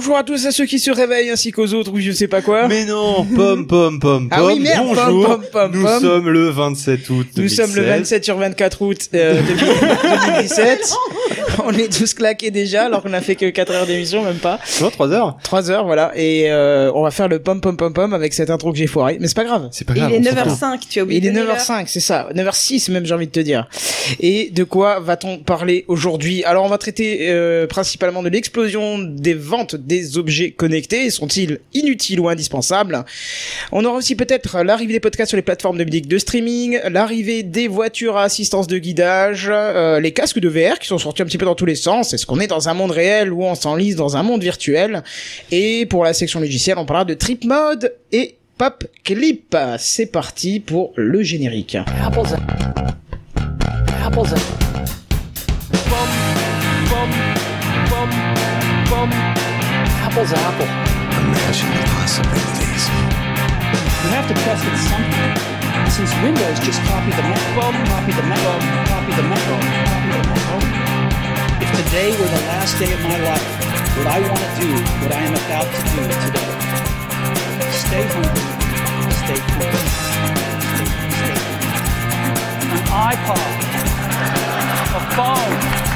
Bonjour à tous à ceux qui se réveillent ainsi qu'aux autres ou je sais pas quoi. Mais non, pom pom pom pom. Ah oui, merde, pom, Bonjour. pom, pom, Nous pom. sommes le 27 août. Nous sommes le 27 sur 24 août euh, 2017. On est tous claqués déjà alors qu'on a fait que 4 heures d'émission, même pas. Non, 3 heures. 3 heures, voilà. Et euh, on va faire le pom pom pom pom avec cette intro que j'ai foiré. Mais c'est pas grave. C'est pas Il grave. est s'en fout. 9h05, tu as oublié Il est de donner l'heure. 9h05, c'est ça. 9h06 même, j'ai envie de te dire. Et de quoi va-t-on parler aujourd'hui? Alors, on va traiter euh, principalement de l'explosion des ventes des objets connectés. Sont-ils inutiles ou indispensables? On aura aussi peut-être l'arrivée des podcasts sur les plateformes de musique de streaming, l'arrivée des voitures à assistance de guidage, euh, les casques de VR qui sont sortis un petit peu dans tous les sens. Est-ce qu'on est dans un monde réel ou on s'enlise dans un monde virtuel Et pour la section logicielle, on parlera de Trip Mode et Pop Clip. C'est parti pour le générique. Apples. Apples. Apples, apple. Imagine the possibilities. You have to test it something. Since Windows just copied the Mac, copied the Mac, copied the Mac, copied the Mac. Today were the last day of my life, would I want to do what I am about to do today? Stay hungry. Stay cool. An iPod. A phone.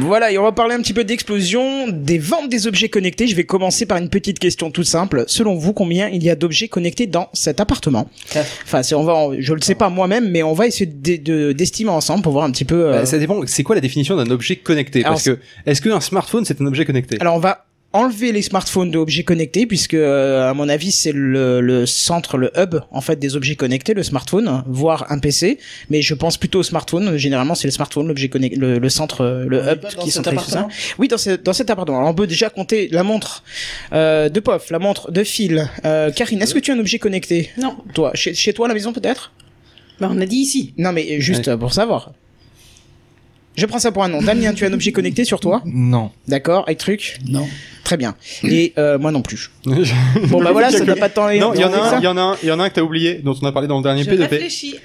Voilà, et on va parler un petit peu d'explosion des ventes des objets connectés. Je vais commencer par une petite question toute simple. Selon vous, combien il y a d'objets connectés dans cet appartement Enfin, c'est- on va, je le sais pas moi-même, mais on va essayer de- de- d'estimer ensemble pour voir un petit peu. euh, Bah, ça dépend. C'est quoi la définition d'un objet connecté? Alors, Parce que est-ce qu'un smartphone c'est un objet connecté? Alors on va enlever les smartphones d'objets connectés puisque euh, à mon avis c'est le, le centre, le hub en fait des objets connectés, le smartphone, voire un PC. Mais je pense plutôt au smartphone. Généralement c'est le smartphone, l'objet connecté, le, le centre, euh, le On hub qui centralise tout ça. Oui, dans, ce, dans cet appartement. Alors on peut déjà compter la montre euh, de Pof, la montre de Phil. Euh, Karine, est-ce que tu as un objet connecté? Non. Toi, chez, chez toi à la maison peut-être? Bah, on a dit ici. Non, mais juste pour savoir. Je prends ça pour un nom. Damien, tu as un objet connecté sur toi Non. D'accord, avec truc Non. Très bien. Et euh, moi non plus. Bon bah voilà, ça n'a pas de temps. Non, il y en a un, il y en a un, il y en a un que t'as oublié, dont on a parlé dans le dernier Je P2P. réfléchis.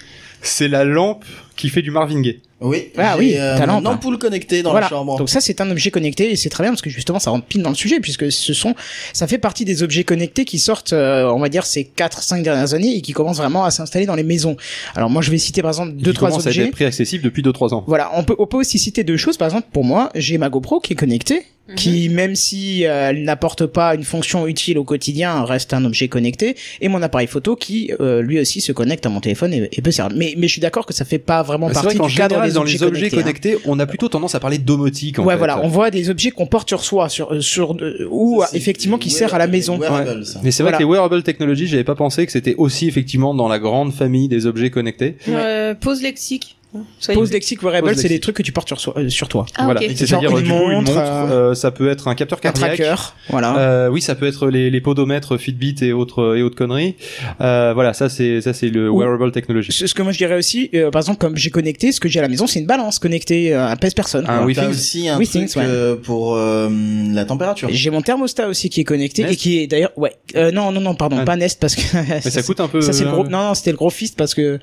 C'est la lampe qui fait du Marvin Gaye. Oui. Ah oui, euh, ta lampe. ampoule connectée dans voilà. la chambre. Donc ça c'est un objet connecté et c'est très bien parce que justement ça rentre pile dans le sujet puisque ce sont ça fait partie des objets connectés qui sortent euh, on va dire ces 4 5 dernières années et qui commencent vraiment à s'installer dans les maisons. Alors moi je vais citer par exemple deux qui trois commence à objets. être très accessible depuis 2-3 ans. Voilà, on peut, on peut aussi citer deux choses. Par exemple, pour moi, j'ai ma GoPro qui est connectée, qui, même si euh, elle n'apporte pas une fonction utile au quotidien, reste un objet connecté, et mon appareil photo qui, euh, lui aussi, se connecte à mon téléphone et, et peut servir. Mais, mais je suis d'accord que ça fait pas vraiment Bah, C'est partie vrai du cadre général, des dans objets les objets connectés. hein. connectés, on a plutôt tendance à parler de domotique. En ouais, fait. voilà, on voit des objets qu'on porte sur soi, sur, euh, sur, euh, ou effectivement qui sert à la maison. ça. Mais c'est vrai Voilà. que les wearable technologies, j'avais pas pensé que c'était aussi effectivement dans la grande famille des objets connectés. Euh, pause lexique. Soyez- Pose lexique wearable, c'est des trucs que tu portes sur, soi- euh, sur toi. Ah, voilà, ok. c'est-à-dire euh, une du coup une montre, montre, euh, euh, ça peut être un capteur Un cardiaque. tracker, voilà. Euh, oui, ça peut être les, les podomètres Fitbit et autres et autres conneries. Euh, voilà, ça c'est ça c'est le Ou- wearable technology. Ce ce que moi je dirais aussi, euh, par exemple, comme j'ai connecté, ce que j'ai à la maison, c'est une balance connectée euh, à pèse personne. Un Wi-Fi. T'as aussi un Oui, truc Things, ouais. euh, pour euh, la température. J'ai mon thermostat aussi qui est connecté Nest et qui est d'ailleurs ouais euh, non non non pardon Ah. pas Nest parce que Mais ça coûte un peu. ça c'est le gros non non c'était le gros fist parce que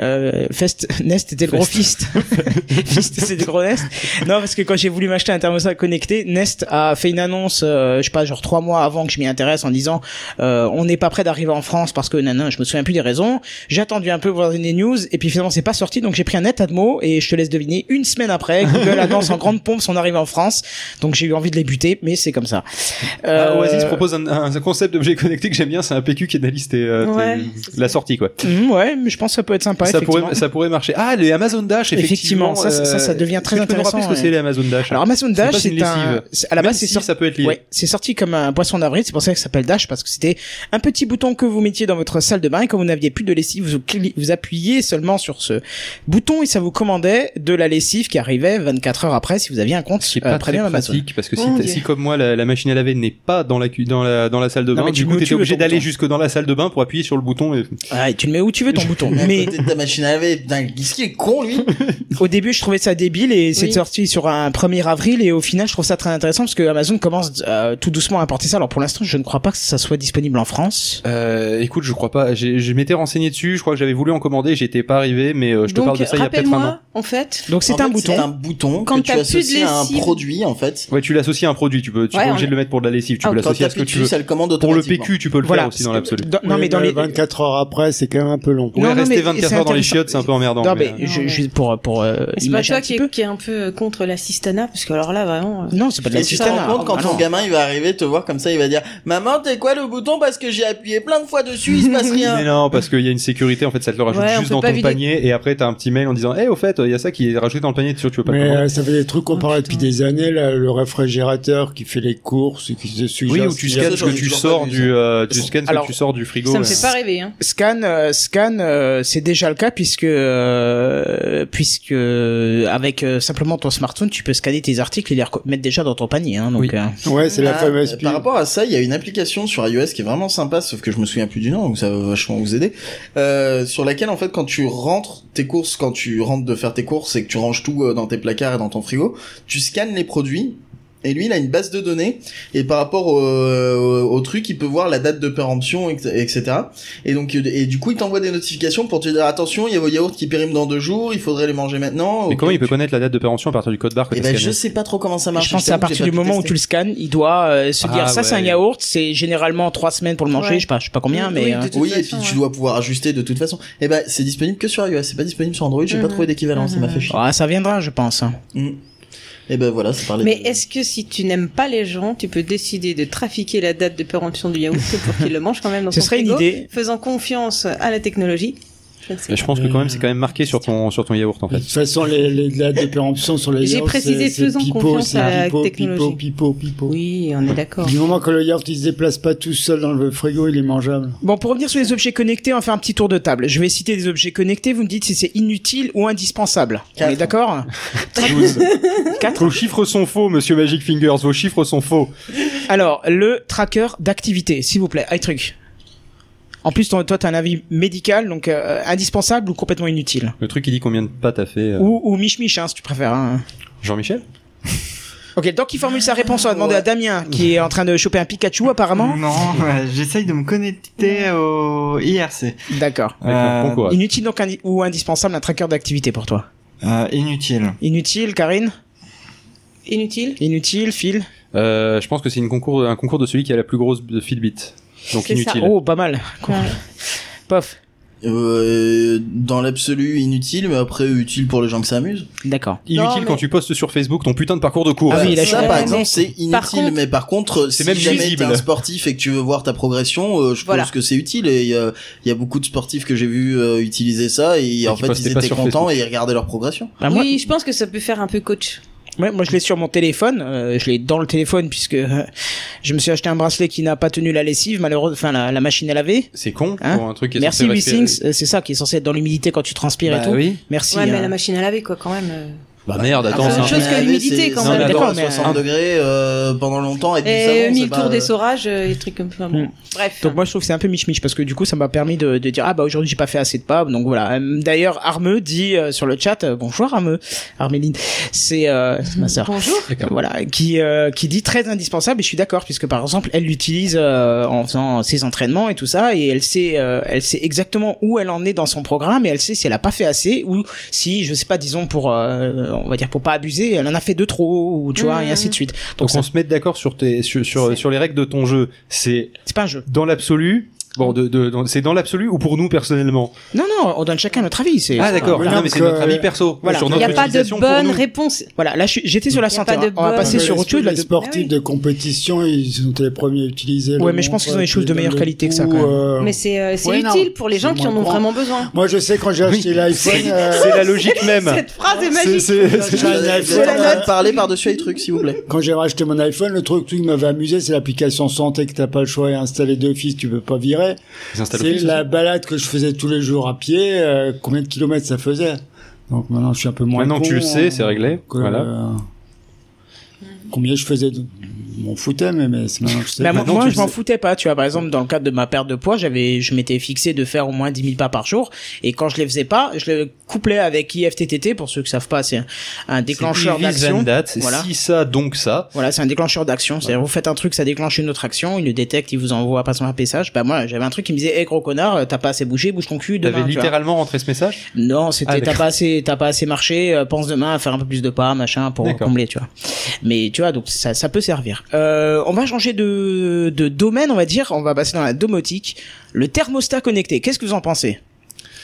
euh, Fest Nest était le gros fist. Fist c'était le gros Nest. Non parce que quand j'ai voulu m'acheter un thermostat connecté Nest a fait une annonce euh, je sais pas genre trois mois avant que je m'y intéresse en disant euh, on n'est pas prêt d'arriver en France parce que nanan je me souviens plus des raisons. J'ai attendu un peu pour voir des news et puis finalement c'est pas sorti donc j'ai pris un net Atmo et je te laisse deviner une semaine après Google annonce en grande pompe son arrivée en France. Donc j'ai eu envie de les buter mais c'est comme ça. Ah, Euh, Oasis propose un, un concept d'objet connecté que j'aime bien, c'est un PQ qui analyse tes, euh, tes- Ouais, c'est la sortie quoi. Mhm, ouais, mais je pense que ça peut être sympa. ça pourrait ça pourrait marcher. Ah, les Amazon Dash effectivement. Effectivement, ça, ça, ça devient est-ce très que tu peux nous intéressant, rappeler ce que c'est les Amazon Dash Alors Amazon C'est Dash, c'est une un, lessive. c'est- à la base c'est si sorti, ça peut être lié. ouais, c'est sorti comme un poisson d'avril. C'est pour ça que ça s'appelle Dash parce que c'était un petit bouton que vous mettiez dans votre salle de bain et quand vous n'aviez plus de lessive, vous, vous appuyiez seulement sur ce bouton et ça vous commandait de la lessive qui arrivait 24 heures après si vous aviez un compte qui est euh, pas très Amazon. pratique parce que si, si comme moi la, la machine à laver n'est pas dans la dans la dans la salle de Non, bain, mais tu du coup t'étais obligé d'aller jusque dans la salle de bain pour appuyer sur le bouton. Et... Ah, et tu le mets où tu veux ton bouton. Mais Mais de ta machine à laver, qu'est-ce est con lui au début je trouvais ça débile et c'est Oui. sorti sur un 1er avril et au final je trouve ça très intéressant parce que Amazon commence euh, tout doucement à importer ça. Alors pour l'instant je ne crois pas que ça soit disponible en France. Euh, écoute, je crois pas. Je m'étais renseigné dessus. Je crois que j'avais voulu en commander. J'étais pas arrivé, mais euh, je te parle de ça il y a peut-être un an. en fait. Donc c'est un fait, bouton. C'est un bouton Quand que tu associes à un produit en fait. Ouais, tu l'associes à un produit. Tu peux, tu es Ouais, pas on obligé de le mettre pour de la lessive. Tu Ah, peux l'associer à ce que tu veux. Pour le. PQ, tu peux le faire aussi dans l'absolu. Non mais dans les 24 heures après, c'est quand même un peu long. Ouais, rester mais 24 c'est heures dans les chiottes, c'est un peu emmerdant. Non mais, mais je- mais- juste pour pour euh, C'est pas toi un qui est, qui est un peu euh, contre l'assistanat, parce que alors là, vraiment. euh, Non, c'est pas de l'assistanat. rends compte quand Ah, ton non. gamin il va arriver te voir comme ça, il va dire Maman, t'es quoi le bouton parce que j'ai appuyé plein de fois dessus, il se passe Mais rien. non, parce qu'il y a une sécurité, en fait, ça te le rajoute Ouais, juste dans ton vider. panier, et après t'as un petit mail en disant, eh, au fait, il y a ça qui est rajouté dans le panier, tu tu veux pas le Mais euh, ça fait des trucs qu'on Oh, parlait putain. depuis des années, là, le réfrigérateur qui fait les courses, qui se suggère. Oui, où tu scannes ce que tu sors du, euh, tu scannes ce que tu sors du frigo. Ça me fait pas rêver, hein. Scan, scan, euh, c'est déjà le cas puisque euh, puisque euh, avec euh, simplement ton smartphone, tu peux scanner tes articles et les mettre déjà dans ton panier. Hein, donc Oui. euh, Ouais, c'est la Ah, fameuse. Par rapport à ça, il y a une application sur iOS qui est vraiment sympa, sauf que je me souviens plus du nom, donc ça va vachement vous aider. Euh, sur laquelle en fait, quand tu rentres tes courses, quand tu rentres de faire tes courses et que tu ranges tout euh, dans tes placards et dans ton frigo, tu scannes les produits. Et lui, il a une base de données, et par rapport au, au, au truc, il peut voir la date de péremption, etc. Et donc, et du coup, il t'envoie des notifications pour te dire attention, il y a vos yaourts qui périment dans deux jours, il faudrait les manger maintenant. Mais comment il peut connaître la date de péremption à partir du code barre que Eh t'as ben, je sais pas trop comment ça marche. je pense que c'est à partir du moment où tu le scannes, il doit euh, se dire Ah, ça c'est un yaourt, c'est généralement trois semaines pour le manger, Ouais. je sais pas, je sais pas combien, Oui, mais oui, euh, et puis tu dois pouvoir ajuster de toute façon. Et ben, c'est disponible que sur iOS, c'est pas disponible sur Android, j'ai pas Mhm. trouvé d'équivalent, ça m'a fait chier. ah, ça viendra, je pense. hein. Et ben voilà, Mais de- est-ce que si tu n'aimes pas les gens, tu peux décider de trafiquer la date de péremption du yaourt pour qu'ils le mangent quand même dans Ce ton serait une frigo, idée. faisant confiance à la technologie Je je pense que quand même c'est quand même marqué sur ton sur ton yaourt en De fait. toute façon, les, les, la dépéremption sur les J'ai yaourts, précisé faisant pipeau, confiance c'est à la pipeau, technologie. Pipeau, pipeau. Oui, on est d'accord. Du moment que le yaourt il se déplace pas tout seul dans le frigo, il est mangeable. Bon, pour revenir sur les objets connectés, on va faire un petit tour de table. Je vais citer des objets connectés, vous me dites si c'est inutile ou indispensable. On Quatre. est d'accord 4 Vos chiffres sont faux, monsieur Magic Fingers, vos chiffres sont faux. Alors, le tracker d'activité, s'il vous plaît, iTruc. En plus, toi, t'as un avis médical, donc euh, indispensable ou complètement inutile? Le truc qui dit combien de pas t'as fait euh, Ou, ou mich-mich, hein, si tu préfères. Hein. Jean-Michel? Ok, donc il formule sa réponse, on va demander Ouais. à Damien, qui est en train de choper un Pikachu, apparemment. Non, ouais, j'essaye de me connecter au IRC. D'accord. Euh. Inutile donc indi- ou indispensable un tracker d'activité pour toi? Euh, inutile. Inutile, Karine? Inutile Inutile, Phil? Euh, je pense que c'est concours un concours de celui qui a la plus grosse de Fitbit. Donc ça. inutile. Oh, pas mal. Ouais. Pof. Euh, dans l'absolu inutile, mais après utile pour les gens que ça amuse. D'accord. Inutile mais- quand tu postes sur Facebook ton putain de parcours de cours. Ah oui, là, ça par exemple c'est inutile, par contre- mais par contre, C'est si même jamais t'es un sportif et que tu veux voir ta progression, euh, je Voilà. pense que c'est utile. Et il y a, il y a beaucoup de sportifs que j'ai vu euh, utiliser ça et en qui fait ils étaient contents Facebook. et ils regardaient leur progression. Bah, moi, Oui, je pense que ça peut faire un peu coach. Ouais, moi je l'ai sur mon téléphone, euh, je l'ai dans le téléphone puisque euh, je me suis acheté un bracelet qui n'a pas tenu la lessive, malheureusement, enfin la, la machine à laver. C'est con Hein pour un truc qui est Merci censé respirer. WeThings, euh, c'est ça qui est censé être dans l'humidité quand tu transpires Bah et tout. oui. Merci. ouais, mais la machine à laver, quoi, quand même. Euh. Bah merde, attends, c'est c'est un autre chose que l'humidité, quand même. D'accord, à mais- 60 degrés euh, pendant longtemps et c'est mille tours euh, d'essorage, euh, et des trucs comme ça. Bon. Mm. Bref. Donc moi je trouve que c'est un peu mich mich parce que du coup ça m'a permis de, de dire ah bah aujourd'hui j'ai pas fait assez de pas donc voilà Euh, d'ailleurs Armeux dit euh, sur le chat euh, bonjour Armeux Arméline c'est euh, ma sœur Bonjour. voilà qui euh, qui dit très indispensable et je suis d'accord puisque par exemple elle l'utilise euh, en faisant ses entraînements et tout ça et elle sait euh, elle sait exactement où elle en est dans son programme et elle sait si elle a pas fait assez ou si je sais pas disons pour euh, on va dire pour pas abuser elle en a fait deux trop ou tu vois et ainsi de suite Donc donc ça, on se met d'accord sur tes sur sur, sur les règles de ton jeu. C'est c'est pas un jeu dans l'absolu. Bon, de, de, dans- c'est dans l'absolu ou pour nous personnellement non non on donne chacun notre avis c'est Ah d'accord. non, mais c'est notre avis perso. Voilà. Sur Il n'y a pas de bonne réponse. Voilà, là je suis- j'étais sur la santé. pas de hein. On va passer sur autre chose. Les de- sportifs Ah oui. de compétition, ils ont été les premiers à utiliser. Ouais, mais je pense qu'ils ont des choses de meilleure le qualité que ça, coup, quand même. euh, Mais c'est euh, c'est utile pour les gens qui en ont vraiment besoin. Moi, je sais quand j'ai acheté l'iPhone. euh, C'est la logique même. Cette phrase est C'est- magique. c'est- iPhone, de parler par-dessus les trucs, s'il vous plaît. Quand j'ai racheté mon iPhone, le truc, truc qui m'avait amusé, c'est l'application santé que t'as pas le choix et installer d'office, tu peux pas virer. C'est la balade que je faisais tous les jours à pied, euh, combien de kilomètres ça faisait. Donc maintenant, je suis un peu moins Maintenant con, tu le sais, euh, c'est réglé. que, Voilà. Combien je faisais de... Je m'en foutais, mais, mais c'est maintenant que je sais. Bah, moi, Maintenant, moi, je m'en foutais pas, tu vois. Par exemple, dans le cadre de ma perte de poids, j'avais, je m'étais fixé de faire au moins 10 000 pas par jour. Et quand je les faisais pas, je le couplais avec IFTTT. Pour ceux qui savent pas, c'est un, un déclencheur C'est d'action. C'est Voilà. si ça, donc ça. Voilà, c'est un déclencheur d'action. C'est-à-dire, vous faites un truc, ça déclenche une autre action, il le détecte, il vous envoie pas son message. Bah, moi, j'avais un truc qui me disait, hé, gros connard, t'as pas assez bougé, bouge ton cul demain. T'avais littéralement rentré ce message? Non, c'était Ah, t'as pas assez t'as pas assez marché, euh, pense demain à faire un peu plus de pas, machin pour combler, tu vois. Mais tu vois donc ça ça peut servir. Euh, on va changer de de domaine, on va dire, on va passer dans la domotique, le thermostat connecté. Qu'est-ce que vous en pensez?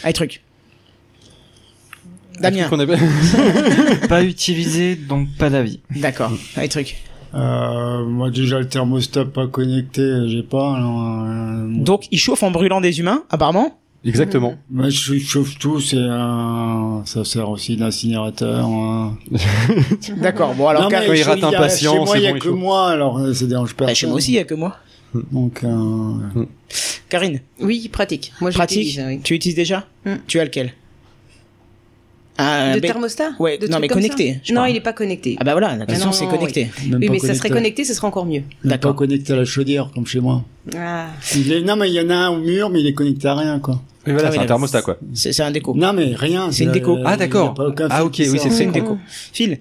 Allez truc. Damien. Pas utilisé, donc pas d'avis. D'accord. Allez truc. Euh, moi, déjà, le thermostat pas connecté, j'ai pas. Alors, euh, Donc il chauffe en brûlant des humains apparemment? Exactement. Moi, je chauffe tout, c'est un... ça sert aussi d'incinérateur. hein. D'accord. Bon alors Non, quand il chez- rate un patient, chez moi, il y a bon, que moi, alors euh, ça dérange bah, personne. chez moi aussi il y a que moi. Donc, euh, Oui, Karine, pratique. Moi, pratique. j'utilise, oui. Tu utilises déjà Mm. Tu as lequel? Ah, De ben- thermostat ouais, De non, mais connecté, je Non, il est pas connecté. Ah bah voilà, la question non, c'est connecté. oui, mais ça serait connecté. ce serait encore mieux. D'accord. Pas connecté à la chaudière, comme chez moi. Ah. Il est... Non, mais il y en a un au mur, mais il est connecté à rien, quoi. Oui, voilà, Ah oui, c'est un thermostat, quoi. C'est c'est un déco. Non, mais rien. C'est une déco. euh, Ah, il y a d'accord. Ah, ok, oui, c'est C'est une Mm. déco. Phil,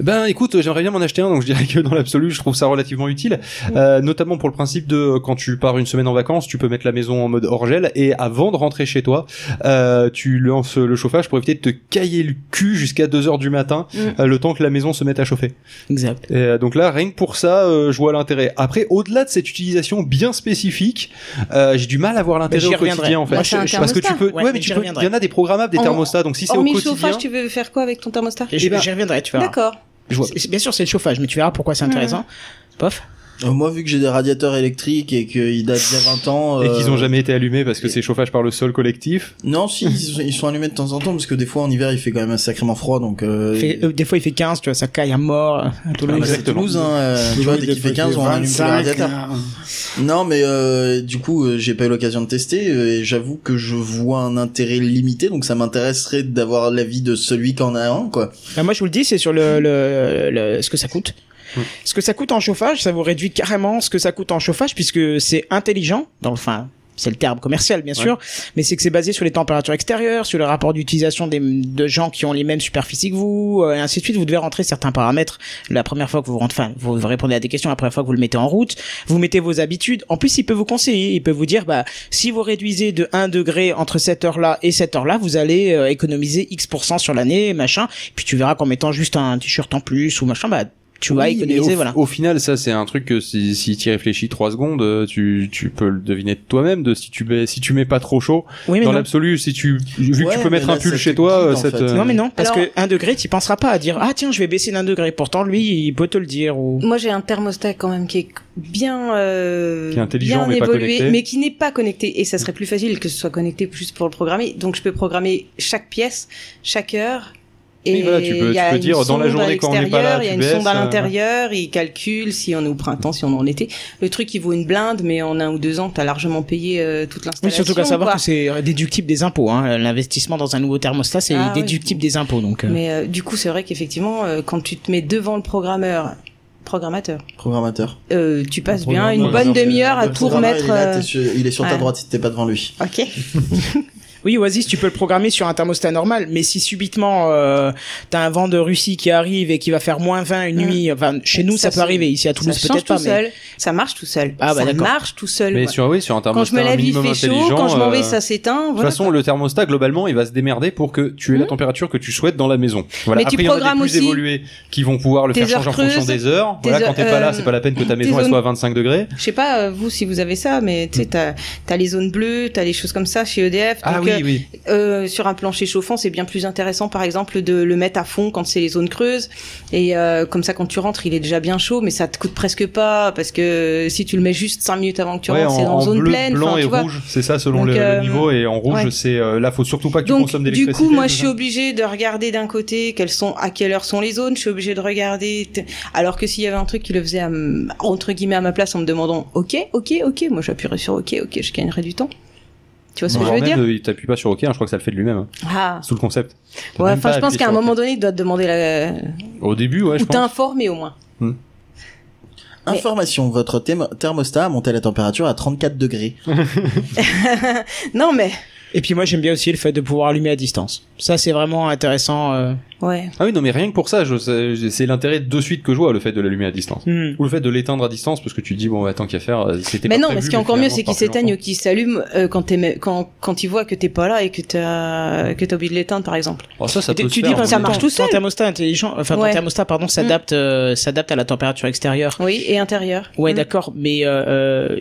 Ben écoute, j'aimerais bien m'en acheter un, donc je dirais que dans l'absolu, je trouve ça relativement utile, euh, notamment pour le principe de quand tu pars une semaine en vacances, tu peux mettre la maison en mode hors gel et avant de rentrer chez toi, euh, tu lances le chauffage pour éviter de te cailler le cul jusqu'à 2 heures du matin, Mm. euh, le temps que la maison se mette à chauffer. exact. Et, euh, donc là, rien que pour ça, euh, je vois l'intérêt. Après, au-delà de cette utilisation bien spécifique, euh, j'ai du mal à voir l'intérêt au reviendrai. quotidien en fait. Moi, Parce que tu peux, Ouais, ouais, mais tu peux, il y en a des programmables, des thermostats, donc si c'est au quotidien, chauffage, tu veux faire quoi avec ton thermostat? Eh je- ben, J'y reviendrai, tu verras. D'accord. Bien sûr, c'est le chauffage, mais tu verras pourquoi c'est intéressant. Pof. Euh, moi, vu que j'ai des radiateurs électriques et qu'ils datent d'il y a 20 ans... Et euh, qu'ils ont jamais été allumés parce que c'est chauffage par le sol collectif. Non, si, ils sont, ils sont allumés de temps en temps, parce que des fois, en hiver, il fait quand même sacrément froid, donc... Euh, fait- euh, des fois, il fait 15, tu vois, ça caille à mort. à Toulouse. Ah bah, c'est. Toulouse, hein, euh, tu vois, dès qu'il fait 15, on allume tous les 25, radiateurs. Non, mais euh, du coup, euh, j'ai pas eu l'occasion de tester euh, et j'avoue que je vois un intérêt limité, donc ça m'intéresserait d'avoir l'avis de celui qui en a un, quoi. Bah, moi, je vous le dis, c'est sur le, le, le- ce que ça coûte. Ce que ça coûte en chauffage, ça vous réduit carrément ce que ça coûte en chauffage puisque c'est intelligent. Dans, enfin, c'est le terme commercial, bien sûr, mais c'est que c'est basé sur les températures extérieures, sur le rapport d'utilisation des, de gens qui ont les mêmes superficies que vous, euh, et ainsi de suite. Vous devez rentrer certains paramètres la première fois que vous rentrez, enfin, vous répondez à des questions la première fois que vous le mettez en route. Vous mettez vos habitudes. En plus, il peut vous conseiller. Il peut vous dire, bah, si vous réduisez de 1 degré entre cette heure-là et cette heure-là, vous allez euh, économiser X% sur l'année, machin. Puis tu verras qu'en mettant juste un t-shirt en plus ou machin, bah, tu vas Oui, économiser, au, voilà. au final, ça c'est un truc que si, si tu y réfléchis trois secondes, euh, tu, tu peux le deviner de toi-même. De si tu mets si tu mets pas trop chaud. Oui, mais Dans l'absolu, si tu vu Ouais, que tu peux mettre là, un pull chez toi, guide, euh, en ça te- fait. Non mais non, parce Alors- que 1 degré, tu penseras pas à dire ah tiens je vais baisser d'un degré. Pourtant lui il peut te le dire ou. Moi, j'ai un thermostat quand même qui est bien, euh, Qui est intelligent, bien mais pas évolué, connecté. mais qui n'est pas connecté. Et ça serait plus facile que ce soit connecté plus pour le programmer. Donc, je peux programmer chaque pièce, chaque heure. Et Oui, voilà, tu peux- il y a tu peux une dire, dans la journée, à quand on n'est pas l'extérieur, là, il y a une baisses, sonde à euh, l'intérieur, il calcule si on est au printemps, si on est en été. Le truc, il vaut une blinde, mais en un ou deux ans, t'as largement payé euh, toute Oui, l'installation. surtout qu'à savoir quoi. que c'est déductible des impôts. Hein. L'investissement dans un nouveau thermostat, c'est Ah, oui. déductible des impôts. Donc, euh, Mais euh, du coup, c'est vrai qu'effectivement, euh, quand tu te mets devant le programmeur, programmateur, Programmateur. euh, tu passes bien une bonne demi-heure à tout remettre. Il est, là, sur, il est sur ta ouais. droite si t'es pas devant lui. Ok. Oui, Oasis, tu peux le programmer sur un thermostat normal, mais si subitement euh, t'as un vent de Russie qui arrive et qui va faire moins 20 une Mm. nuit, enfin chez nous ça, Ça peut arriver, ici à Toulouse peut-être pas, tout mais seul. Ça marche tout seul. Ah, bah, ça marche tout seul. Mais sur oui, sur un Quand thermostat je me lève, il fait chaud. Quand je m'en vais, euh, ça s'éteint. De toute façon, le thermostat globalement, il va se démerder pour que tu aies la Mhm. température que tu souhaites dans la maison. Voilà. Mais tu Après, il y en a des programmes plus aussi évolués qui vont pouvoir le faire changer en fonction des heures. Voilà, quand t'es pas là, euh, c'est pas la peine que ta maison soit à 25 degrés. Je sais pas, euh, vous, si vous avez ça, mais tu sais, t'as as les zones bleues, t'as les choses comme ça chez EDF. Ah oui, oui. euh, sur un plancher chauffant, c'est bien plus intéressant, par exemple, de le mettre à fond quand c'est les zones creuses. Et euh, comme ça, quand tu rentres, il est déjà bien chaud, mais ça te coûte presque pas, parce que si tu le mets juste 5 minutes avant que tu Ouais, rentres, c'est dans en zone bleu, pleine. blanc et tu vois. rouge, c'est ça selon Donc, le, le euh, niveau. Et en rouge, ouais. c'est là, faut surtout pas que tu Donc, consommes du d'électricité. coup, moi, je suis obligée de regarder d'un côté quelles sont, à quelle heure sont les zones. Je suis obligée de regarder. Alors que s'il y avait un truc qui le faisait à entre guillemets à ma place en me demandant, ok, ok, ok, moi j'appuierais sur ok, ok, je gagnerais du temps. Tu vois ce que je veux même, dire il t'appuie pas sur OK, hein, je crois que ça le fait de lui-même. hein. Ah. Sous le concept. Ouais, enfin, je pense qu'à un moment donné, il doit te demander la. Au début, ouais, Ou informé au moins. Information, votre thermostat a monté la température à 34 degrés. Non mais Et puis moi j'aime bien aussi le fait de pouvoir allumer à distance. Ça c'est vraiment intéressant. euh. ouais. Ah oui, non, mais rien que pour ça, c'est l'intérêt de suite que je vois, le fait de l'allumer à distance. Hmm. Ou le fait de l'éteindre à distance, parce que tu te dis, bon, bah, tant qu'à faire, euh, c'était Mais pas non, prévu, mais ce qui est encore mieux, c'est qu'il s'éteigne ou qu'il s'allume euh, quand t'es quand quand il voit que t'es pas là et que t'as que t'as oublié de l'éteindre par exemple. Oh, ça, ça Tu- peut tu se dis faire, hein. ça marche tout seul. Ton thermostat intelligent, enfin Ouais. ton thermostat pardon s'adapte euh, s'adapte à la température extérieure. Oui, et intérieur. Ouais, Mm. d'accord, mais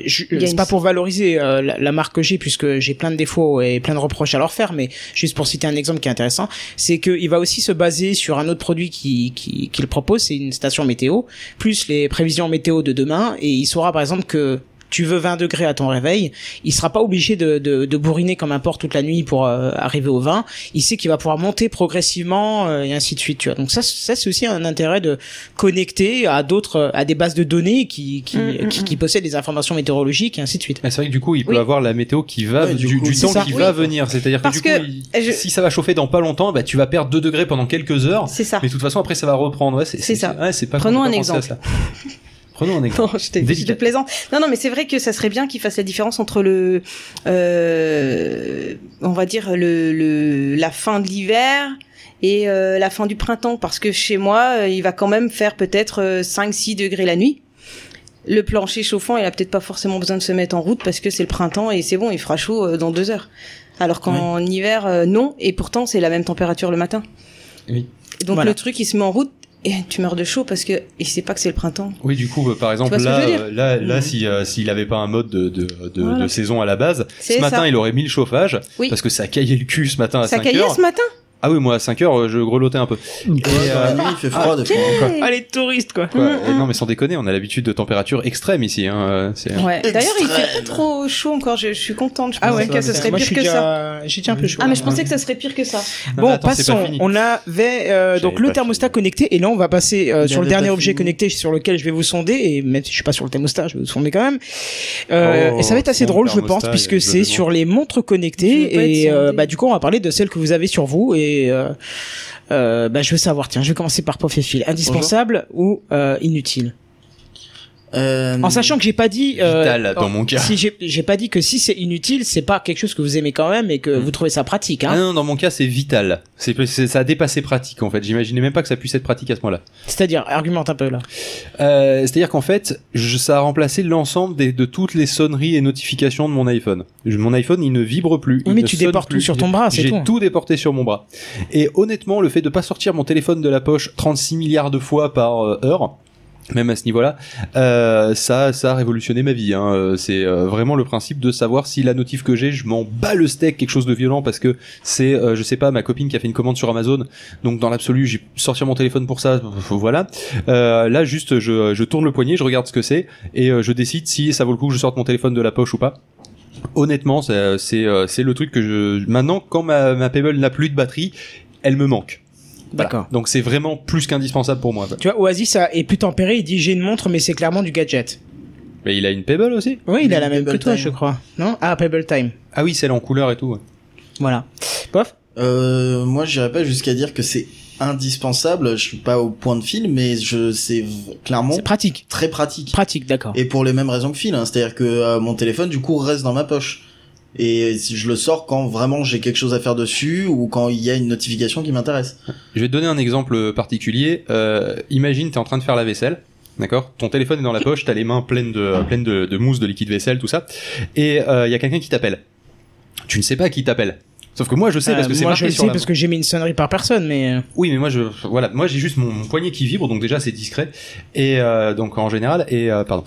c'est pas pour valoriser la, la marque que j'ai, puisque j'ai plein de défauts et plein de reproches à leur faire, mais juste pour citer un exemple qui est intéressant, c'est qu'il va aussi se baser sur un autre produit qui qui, qui le propose, c'est une station météo, plus les prévisions météo de demain, et il saura par exemple que tu veux 20 degrés à ton réveil, il sera pas obligé de, de, de bourriner comme un porc toute la nuit pour euh, arriver au 20. Il sait qu'il va pouvoir monter progressivement euh, et ainsi de suite. Tu vois. Donc ça, ça c'est aussi un intérêt de connecter à d'autres, à des bases de données qui qui, Mm, mm, qui, qui possèdent des informations météorologiques et ainsi de suite. Mais c'est vrai que du coup, il peut Oui. avoir la météo qui va Ouais, du, du coup, du c'est temps ça. qui Oui. va venir. C'est-à-dire que Parce du coup, que il- je- si ça va chauffer dans pas longtemps, bah tu vas perdre 2 degrés pendant quelques heures. C'est ça. Mais de toute façon, après, ça va reprendre. Ouais, c'est ça. Ouais, c'est pas Prenons un exemple. Prenons un exemple. Non, je te plaisante. Non, non, mais c'est vrai que ça serait bien qu'il fasse la différence entre le, euh, on va dire le, le la fin de l'hiver et euh, la fin du printemps, parce que chez moi, euh, il va quand même faire peut-être euh, 5-6 degrés la nuit. Le plancher chauffant, il a peut-être pas forcément besoin de se mettre en route parce que c'est le printemps et c'est bon, il fera chaud dans deux heures. Alors qu'en hiver, non, et pourtant c'est la même température le matin. Oui. Donc Voilà. le truc, il se met en route et tu meurs de chaud parce que il sait pas que c'est le printemps. Oui, du coup, par exemple, là, là, là, si euh, s'il avait pas un mode de de, de, Voilà. de saison à la base, ce matin, ça. il aurait mis le chauffage Oui. parce que ça caillait le cul ce matin à Ça 5 caillait heures. ce matin Ah oui, moi à 5 heures, euh, je grelottais un peu. Et, euh, nuit, il fait froid fois. hein. Ah les touristes quoi. quoi, Mm, mm. non, mais sans déconner, on a l'habitude de températures extrêmes ici. Hein, euh, c'est- Ouais. D'ailleurs, il fait pas Extrême. trop chaud encore. Je, je suis contente. Je Ah ouais, que ça serait moi pire que ça. déjà, j'ai déjà un peu chaud. Ah, mais je pensais que ça serait pire que ça. Non, Bon, attends, c'est pas passons. On avait euh, donc le thermostat fini. connecté et là on va passer euh, sur le dernier objet fini. connecté sur lequel je vais vous sonder et même si je suis pas sur le thermostat, je vais vous sonder quand même. Oh, et ça va être assez drôle, je pense, puisque c'est sur les montres connectées et bah du coup on va parler de celles que vous avez sur vous et euh, euh, bah je veux savoir. Tiens, je vais commencer par Prof et Phil. Indispensable ou euh, inutile? Euh, En sachant que j'ai pas dit euh, Vital, dans mon cas. Si j'ai j'ai pas dit que si c'est inutile, c'est pas quelque chose que vous aimez quand même et que vous trouvez ça pratique. Hein. Ah non, dans mon cas, c'est vital. C'est c'est- ça a dépassé pratique en fait. J'imaginais même pas que ça puisse être pratique à ce moment-là. C'est-à-dire, argumente un peu là. Euh, C'est-à-dire qu'en fait, je, ça a remplacé l'ensemble des- de toutes les sonneries et notifications de mon iPhone. Je- mon iPhone, il ne vibre plus. Oui, mais tu déportes plus. tout sur ton bras, c'est J'ai tout. tout déporté sur mon bras. Et honnêtement, le fait de pas sortir mon téléphone de la poche 36 milliards de fois par euh, heure. Même à ce niveau-là, euh, ça, ça a révolutionné ma vie. Hein. Euh, C'est euh, vraiment le principe de savoir si la notif que j'ai, je m'en bats le steak, quelque chose de violent, parce que c'est, euh, je sais pas, ma copine qui a fait une commande sur Amazon. Donc dans l'absolu, j'ai sorti mon téléphone pour ça. Voilà. Euh, là, juste, je, tourne le poignet, je regarde ce que c'est, et je décide si ça vaut le coup que je sorte mon téléphone de la poche ou pas. Honnêtement, c'est le truc que je maintenant quand ma, ma Pebble n'a plus de batterie, elle me manque. Voilà. D'accord. Donc c'est vraiment plus qu'indispensable pour moi. Tu vois, Oasis ça est plus tempéré, il dit j'ai une montre, mais c'est clairement du gadget. Mais il a une Pebble aussi Oui, il a la même que Pebble toi, Time. je crois. Non? Ah, Pebble Time. Ah oui, celle en couleur et tout. ouais. Voilà. Pof? Euh, moi, j'irais pas jusqu'à dire que c'est indispensable. Je suis pas au point de fil, mais je c'est clairement C'est pratique. très pratique. Pratique, d'accord. Et pour les mêmes raisons que Phil, hein, c'est-à-dire que euh, mon téléphone du coup reste dans ma poche. Et je le sors quand vraiment j'ai quelque chose à faire dessus ou quand il y a une notification qui m'intéresse. Je vais te donner un exemple particulier. Euh, imagine, t'es en train de faire la vaisselle. D'accord? Ton téléphone est dans la poche, t'as les mains pleines de, pleines de, de mousse, de liquide vaisselle, tout ça. Et il y a quelqu'un qui t'appelle. Tu ne sais pas qui t'appelle. Sauf que moi je sais parce Euh, que c'est moi, marqué je le sur sais la parce que j'ai mis une sonnerie par personne, mais euh, Oui, mais moi je voilà, moi j'ai juste mon, mon poignet qui vibre, donc déjà c'est discret. Et euh, donc en général et euh, pardon.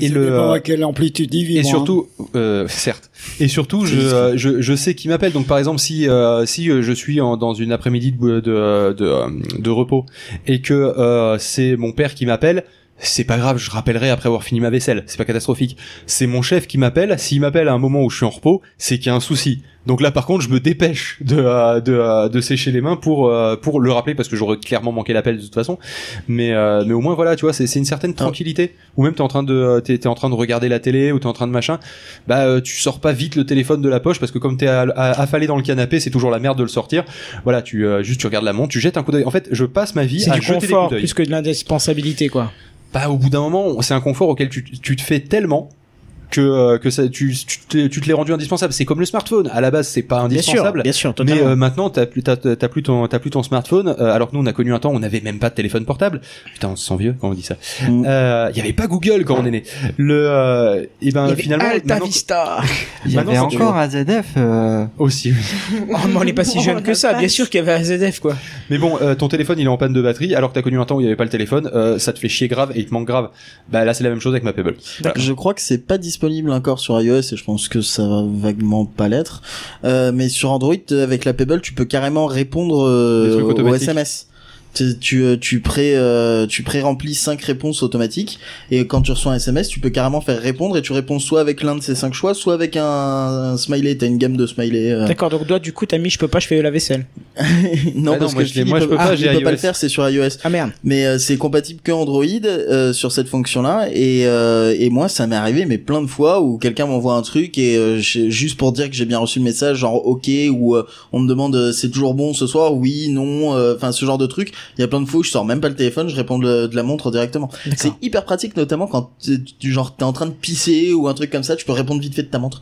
Et le dépend euh, à quelle amplitude il vibre. et hein. surtout, euh, certes. Et surtout, je, euh, je, je sais qui m'appelle. Donc, par exemple, si euh, si euh, je suis en- dans une après-midi de, de, de, euh, de repos et que euh, c'est mon père qui m'appelle, c'est pas grave, je rappellerai après avoir fini ma vaisselle. C'est pas catastrophique. C'est mon chef qui m'appelle. S'il m'appelle à un moment où je suis en repos, c'est qu'il y a un souci. Donc là, par contre, je me dépêche de euh, de, euh, de sécher les mains pour euh, pour le rappeler parce que j'aurais clairement manqué l'appel de toute façon. Mais euh, mais au moins voilà, tu vois, c'est c'est une certaine tranquillité. Ou même t'es en train de t'es t'es en train de regarder la télé ou t'es en train de machin. Bah euh, tu sors pas vite le téléphone de la poche parce que comme t'es à- à- affalé dans le canapé, c'est toujours la merde de le sortir. Voilà, tu euh, juste tu regardes la montre, tu jettes un coup d'œil. En fait, je passe ma vie c'est à du jeter des confort coups d'œil. plus que de l'indispensabilité, quoi. Bah au bout d'un moment, c'est un confort auquel tu, tu te fais tellement que euh, que ça tu tu te, tu te l'es rendu indispensable. C'est comme le smartphone. À la base c'est pas Bien sûr, indispensable. bien sûr, mais euh, maintenant t'as plus t'as t'as plus ton t'as plus ton smartphone. Euh, alors que nous on a connu un temps où on n'avait même pas de téléphone portable. Putain on se sent vieux quand on dit ça. Mm. Euh, il y avait pas Google quand on est né. Le euh, et ben Il y avait finalement Alta maintenant- Vista. Il y Maintenant, avait encore AZF. Euh... aussi oui. Oh, mais on n'est pas si jeune que ça. Bien sûr qu'il y avait AZF, quoi. mais bon euh, ton téléphone il est en panne de batterie. Alors que t'as connu un temps où il y avait pas le téléphone euh, ça te fait chier grave et il te manque grave. Bah là c'est la même chose avec ma Pebble. Je crois que c'est pas disponible encore sur iOS et je pense que ça va vaguement pas l'être. Euh, mais sur Android, euh, avec la Pebble, tu peux carrément répondre euh, automatiques. SMS. Tu, tu, euh, tu pré euh, tu pré remplis cinq réponses automatiques et quand tu reçois un SMS tu peux carrément faire répondre et tu réponds soit avec l'un de ces cinq choix soit avec un, un smiley t'as une gamme de smiley euh. D'accord, donc toi, du coup, t'as mis je peux pas, je fais la vaisselle. non Ah non, parce moi, que je moi, je peux ah, pas, il j'ai peut pas le iOS. faire c'est sur iOS Ah merde. mais euh, c'est compatible que Android euh, sur cette fonction-là et euh, et moi ça m'est arrivé mais plein de fois où quelqu'un m'envoie un truc et euh, juste pour dire que j'ai bien reçu le message genre OK ou euh, on me demande c'est toujours bon ce soir oui non euh, enfin ce genre de truc il y a plein de fois où je sors même pas le téléphone je réponds de, de la montre directement. C'est hyper pratique notamment quand tu tu- genre t'es en train de pisser ou un truc comme ça tu peux répondre vite fait de ta montre.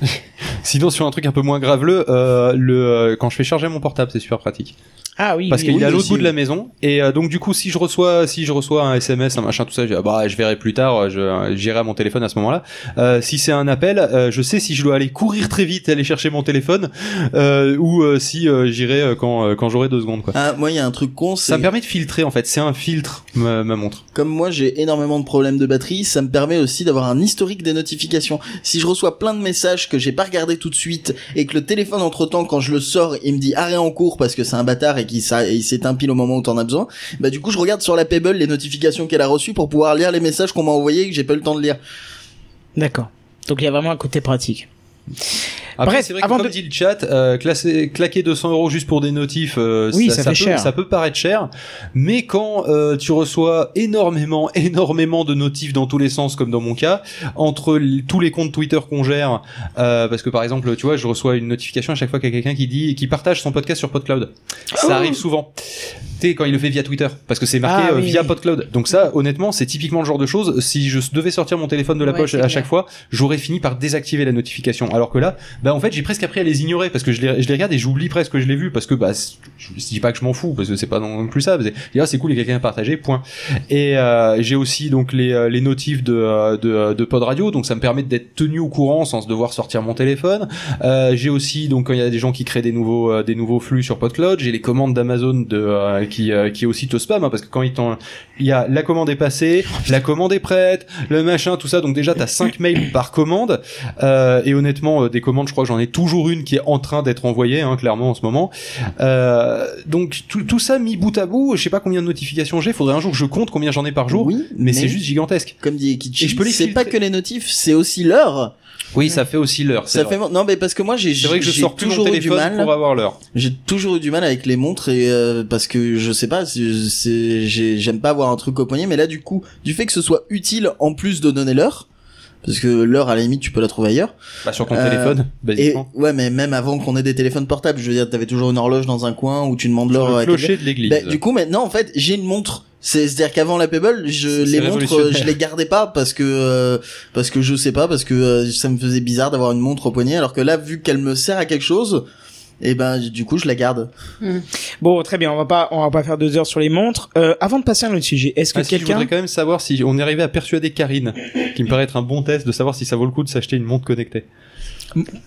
Sinon sur un truc un peu moins graveleux euh, le euh, quand je fais charger mon portable c'est super pratique Ah oui, parce oui, qu'il oui. est à l'autre bout de la maison. Et euh, donc du coup si je reçois si je reçois un SMS un machin tout ça je, dis, ah, bah je verrai plus tard je j'irai à mon téléphone à ce moment-là. Euh, si c'est un appel euh, je sais si je dois aller courir très vite aller chercher mon téléphone euh, ou euh, si euh, j'irai euh, quand euh, quand j'aurai deux secondes quoi. Ah moi il y a un truc con c'est ça me permet de filtrer en fait. C'est un filtre ma, ma montre. Comme moi j'ai énormément de problèmes de batterie, ça me permet aussi d'avoir un historique des notifications. Si je reçois plein de messages que j'ai pas regardé tout de suite et que le téléphone entre temps quand je le sors il me dit arrêt en cours parce que c'est un bâtard et il s'éteint pile au moment où t'en as besoin, bah du coup je regarde sur la Pebble les notifications qu'elle a reçues pour pouvoir lire les messages qu'on m'a envoyés et que j'ai pas eu le temps de lire. D'accord. Donc il y a vraiment un côté pratique. Après, Bref, c'est vrai que avant comme de- dit le chat, euh, classer- claquer 200 euros juste pour des notifs, euh, Oui, ça, ça fait peut, cher. ça peut paraître cher. Mais quand euh, tu reçois énormément, énormément de notifs dans tous les sens, comme dans mon cas, entre tous les comptes Twitter qu'on gère, euh, parce que par exemple, tu vois, je reçois une notification à chaque fois qu'il y a quelqu'un qui dit, qui partage son podcast sur PodCloud. Ça arrive souvent. Sais, quand il le fait via Twitter, parce que c'est marqué Ah, euh, oui, via oui. PodCloud. Donc ça, honnêtement, c'est typiquement le genre de choses. Si je devais sortir mon téléphone de la Ouais, poche à clair. chaque fois, j'aurais fini par désactiver la notification. Alors que là, bah en fait, j'ai presque appris à les ignorer parce que je les, je les regarde et j'oublie presque que je l'ai vu parce que bah je je dis pas que je m'en fous parce que c'est pas non plus ça. C'est ah, c'est cool, il y a quelqu'un à partager, point. Et euh, j'ai aussi donc les euh, les notifs de euh, de de Pod Radio, donc ça me permet d'être tenu au courant sans devoir sortir mon téléphone. Euh, j'ai aussi donc quand il y a des gens qui créent des nouveaux des nouveaux flux sur PodCloud, j'ai les commandes d'Amazon de euh, qui euh, qui aussi te spam hein, parce que quand ils il y a la commande est passée, la commande est prête, le machin, tout ça. Donc déjà, t'as 5 mails par commande. Euh, et honnêtement, euh, des commandes, je crois que j'en ai toujours une qui est en train d'être envoyée, hein, clairement en ce moment. Euh, donc tout, tout ça mis bout à bout, je sais pas combien de notifications j'ai. Faudrait un jour que je compte combien j'en ai par jour. Oui, mais, c'est juste gigantesque. comme dit Kichi, Et je peux les c'est pas que les notifs, c'est aussi l'heure. Oui, ça fait aussi l'heure. Ça vrai. fait non mais parce que moi j'ai C'est vrai que je sors plus mon toujours eu du téléphone mal. pour avoir l'heure. J'ai toujours eu du mal avec les montres et euh, parce que je sais pas, j'aime pas avoir un truc au poignet, mais là du coup, du fait que ce soit utile en plus de donner l'heure, parce que l'heure à la limite tu peux la trouver ailleurs. Bah, sur ton Euh, téléphone, Et basiquement. ouais, mais même avant qu'on ait des téléphones portables, je veux dire, t'avais toujours une horloge dans un coin où tu demandes l'heure. le clocher de l'église. Bah, du coup, maintenant en fait, j'ai une montre. C'est- C'est-à-dire qu'avant la Pebble, je les montres, euh, je les gardais pas parce que euh, parce que je sais pas, parce que euh, ça me faisait bizarre d'avoir une montre au poignet, alors que là, vu qu'elle me sert à quelque chose, et ben du coup, je la garde. Bon, très bien, on va pas, on va pas faire deux heures sur les montres. Euh, avant de passer à un autre sujet, est-ce que Ah, si, je quelqu'un... voudrais quand même savoir si on est arrivé à persuader Karine, qui me paraît être un bon test de savoir si ça vaut le coup de s'acheter une montre connectée.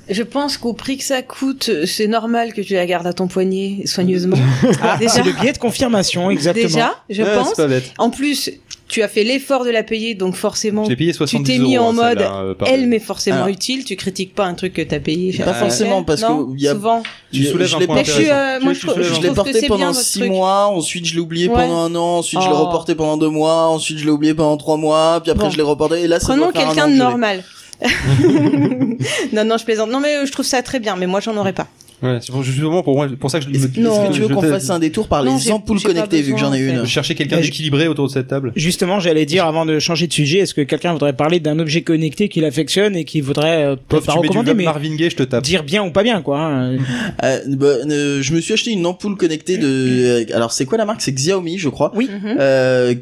Je pense qu'au prix que ça coûte, c'est normal que tu la gardes à ton poignet soigneusement. Ah, c'est le biais de confirmation, exactement. Déjà, je Ouais, pense. C'est pas bête. En plus, tu as fait l'effort de la payer, donc forcément, tu 70 t'es mis euros, en hein, mode, euh, elle m'est forcément utile. Tu critiques pas un truc que t'as payé. Pas forcément, parce non, que il y a- souvent. Tu soulèves je un point je suis, euh, moi, je l'ai porté c'est pendant bien, votre 6 truc. mois, ensuite je l'ai oublié Ouais. pendant un an, ensuite je l'ai reporté pendant deux mois, ensuite je l'ai oublié pendant trois mois, puis après Bon. je l'ai reporté, et là ça Prenons quelqu'un de normal. non, non, je plaisante. Non, mais euh, je trouve ça très bien, mais moi, j'en aurais pas. Ouais, c'est pour, justement pour moi, pour ça que je me est-ce Non. que tu veux qu'on fasse un détour par Non, les ampoules connectées, vu que j'en ai une Je cherchais quelqu'un d'équilibré autour de cette table. Justement, j'allais dire avant de changer de sujet, est-ce que quelqu'un voudrait parler d'un objet connecté qu'il affectionne et qui voudrait euh, pas recommander, mais Marvin Gaye, je te tape. dire bien ou pas bien, quoi. hein. Euh, bah, euh, je me suis acheté une ampoule connectée de. euh, Alors c'est quoi la marque? C'est Xiaomi, je crois. Oui.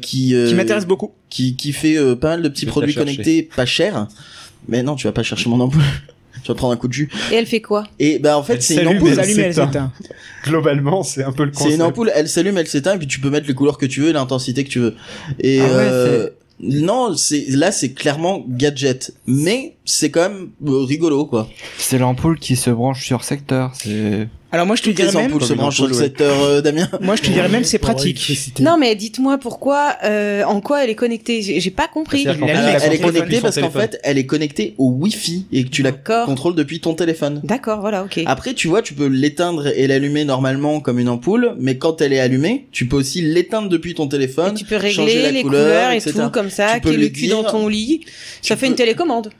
Qui euh, Qui m'intéresse beaucoup. qui qui fait euh, pas mal de petits produits chercher. connectés pas chers. Mais non, tu vas pas chercher mon ampoule. tu vas prendre un coup de jus. Et elle fait quoi? Et bah en fait c'est une ampoule. elle S'allume et elle s'éteint. Globalement, c'est un peu le C'est concept. une ampoule, elle s'allume, elle s'éteint, et puis tu peux mettre les couleurs que tu veux et l'intensité que tu veux. Et Ah ouais, euh, non, c'est là c'est clairement gadget, mais c'est quand même euh, rigolo quoi. C'est l'ampoule qui se branche sur secteur. C'est Alors moi je te dirais les même, se branchent sur euh, Damien. moi je te dirais même c'est pratique. Non, mais dites-moi pourquoi, euh, en quoi elle est connectée. J'ai pas compris. Elle est connectée parce qu'en fait elle est connectée au Wi-Fi et que tu la contrôles depuis ton téléphone. D'accord, voilà, ok. Après, tu vois, tu peux l'éteindre et l'allumer normalement comme une ampoule, mais quand elle est allumée, tu peux aussi l'éteindre depuis ton Et téléphone. tu peux changer régler la les couleur, couleurs et etc. tout comme ça, Tu peux qui est le cul dans ton lit. Ça fait une télécommande.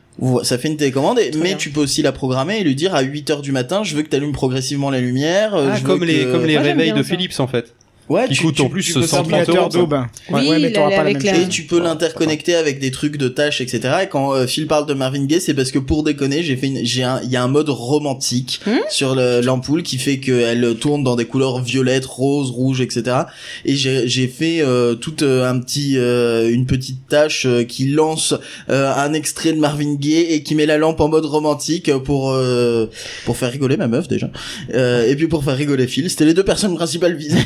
Ça fait une télécommande, mais bien. tu peux aussi la programmer et lui dire à 8 heures du matin, je veux que tu allumes progressivement la lumière. euh, Ah, je veux comme les, que- comme les réveils de ça. Philips en fait. Ouais, qui tu- coûtent tu- en plus tu peux 130 faire- Ordinateur euros. Oui, ouais, mais t'auras pas la avec même la- chose. Et tu peux l'interconnecter avec des trucs de tâches, etc. Et quand euh, Phil parle de Marvin Gaye, c'est parce que pour déconner, j'ai fait une, j'ai un, il y a un mode romantique Hmm sur le- l'ampoule qui fait qu'elle tourne dans des couleurs violettes, roses, rouges, etc. Et j'ai, j'ai fait euh, toute euh, un petit, euh, une petite tâche euh, qui lance euh, un extrait de Marvin Gaye et qui met la lampe en mode romantique pour euh, pour faire rigoler ma meuf déjà. Euh, et puis pour faire rigoler Phil, c'était les deux personnes principales visées.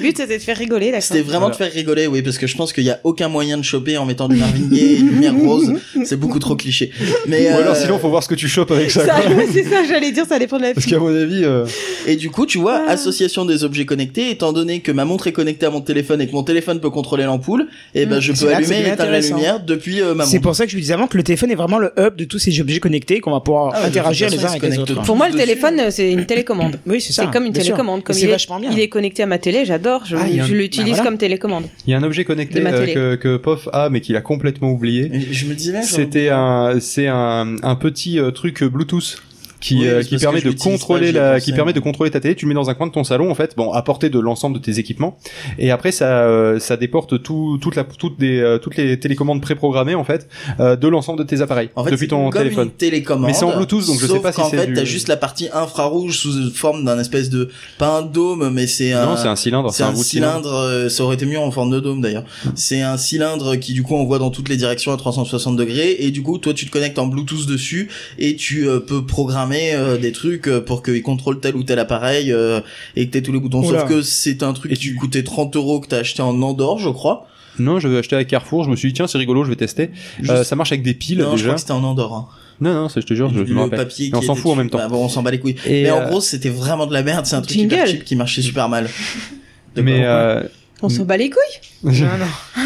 Le but c'était de faire rigoler, d'accord. C'était vraiment Voilà. de faire rigoler, oui, parce que je pense qu'il y a aucun moyen de choper en mettant du Marvin Gaye et une lumière rose. C'est beaucoup trop cliché. Mais Ou alors euh, sinon, faut voir ce que tu chopes avec ça. Ça, quoi. c'est ça, j'allais dire, ça dépend de la Parce qu'à mon avis, euh, et du coup, tu vois, Ah. association des objets connectés, étant donné que ma montre est connectée à mon téléphone et que mon téléphone peut contrôler l'ampoule, et ben Mm. je C'est peux là que allumer c'est et éteindre la lumière depuis euh, ma C'est montre. pour ça que je vous disais avant que le téléphone est vraiment le hub de tous ces objets connectés qu'on va pouvoir Ah interagir les uns avec les autres. tout. Pour moi, le téléphone, c'est une télécommande. Oui, c'est ça. C'est comme une télécommande. Comme Et il c'est est, vachement bien. il est connecté à ma télé, j'adore. Je, Ah, il y a un- je l'utilise bah voilà. comme télécommande. il y a un objet connecté euh, que, que Pof a, mais qu'il a complètement oublié. Et je me disais. C'était un, c'est un, un petit euh, truc Bluetooth qui, Oui, euh, qui permet de contrôler pas, la, qui permet de contrôler ta télé. Tu le mets dans un coin de ton salon en fait, bon, à portée de l'ensemble de tes équipements. Et après ça, euh, ça déporte tout, toute la, toutes des, euh, toutes les télécommandes préprogrammées en fait euh, de l'ensemble de tes appareils En fait, depuis ton comme téléphone. une télécommande. Mais c'est en Bluetooth, donc je sais pas si c'est fait, du- t'as juste la partie infrarouge sous forme d'un espèce de, pas un dôme, mais c'est un, Non, c'est un cylindre, C'est un, de cylindre, euh, ça aurait été mieux en forme de dôme d'ailleurs. C'est un cylindre qui du coup envoie dans toutes les directions à 360 degrés et du coup toi tu te connectes en Bluetooth dessus et tu euh, peux programmer euh, des trucs euh, pour qu'il contrôle tel ou tel appareil euh, et que t'aies tous les boutons. Oula. Sauf que c'est un truc Et qui tu- coûtait 30 euros que t'as acheté en Andorre je crois. Non, je vais acheter à Carrefour. Je me suis dit tiens c'est rigolo, je vais tester. Juste- Euh, ça marche avec des piles non, je déjà. crois que c'était en Andorre. Hein. Non non, c'est- je te jure, je, je me le papier on s'en fout en même temps. Bah, bon, on s'en bat les couilles. Et, Mais en gros, c'était vraiment de la merde. C'est un truc Jingle. hyper cheap qui marchait super mal. Mais euh, On s'en bat les couilles. Non, non.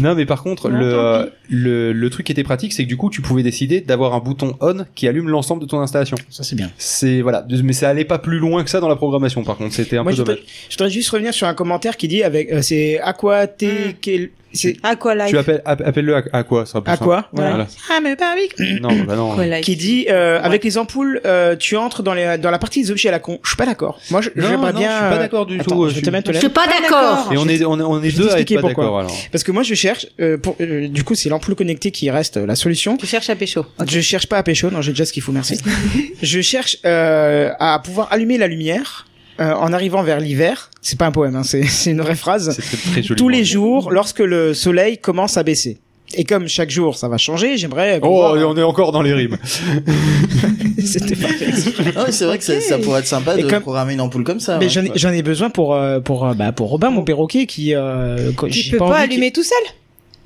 Non, mais par contre, Non, le, euh, le, le truc qui était pratique, c'est que du coup, tu pouvais décider d'avoir un bouton on qui allume l'ensemble de ton installation. Ça c'est bien. C'est voilà, mais ça allait pas plus loin que ça dans la programmation. Par contre, c'était un Moi, peu je dommage. je voudrais juste revenir sur un commentaire qui dit avec euh, c'est Aqua T quel- c'est Aqualife. Tu appelles, app- appelle-le à, à quoi, ça sera plus Aqua voilà. Ah mais pas avec. Non, bah non. Qui dit euh, avec les ampoules euh, tu entres dans les dans la partie des objets à la con. Je suis pas d'accord. Moi j'aimerais bien je suis pas euh, d'accord du attends, tout, Je te suis- mettre Je suis pas d'accord. Et on est, on est, on est deux pas pourquoi. parce que moi je cherche euh, pour euh, du coup c'est l'ampoule connectée qui reste euh, la solution. Tu cherches à pécho. Je cherche pas à pécho, non j'ai déjà ce qu'il faut, merci. je cherche euh, à pouvoir allumer la lumière euh, en arrivant vers l'hiver. C'est pas un poème, hein, c'est c'est une vraie phrase. C'est très, très joli. Tous les jours, lorsque le soleil commence à baisser. Et comme chaque jour ça va changer, j'aimerais. Oh, et on est encore dans les rimes. C'était pas fait. C'est vrai que ça, pourrait être sympa Et de comme- programmer une ampoule comme ça. Mais ouais. j'en ai, besoin pour euh, pour euh, bah pour Robin mon perroquet qui euh, Tu j'ai peux pas, allumer tout seul.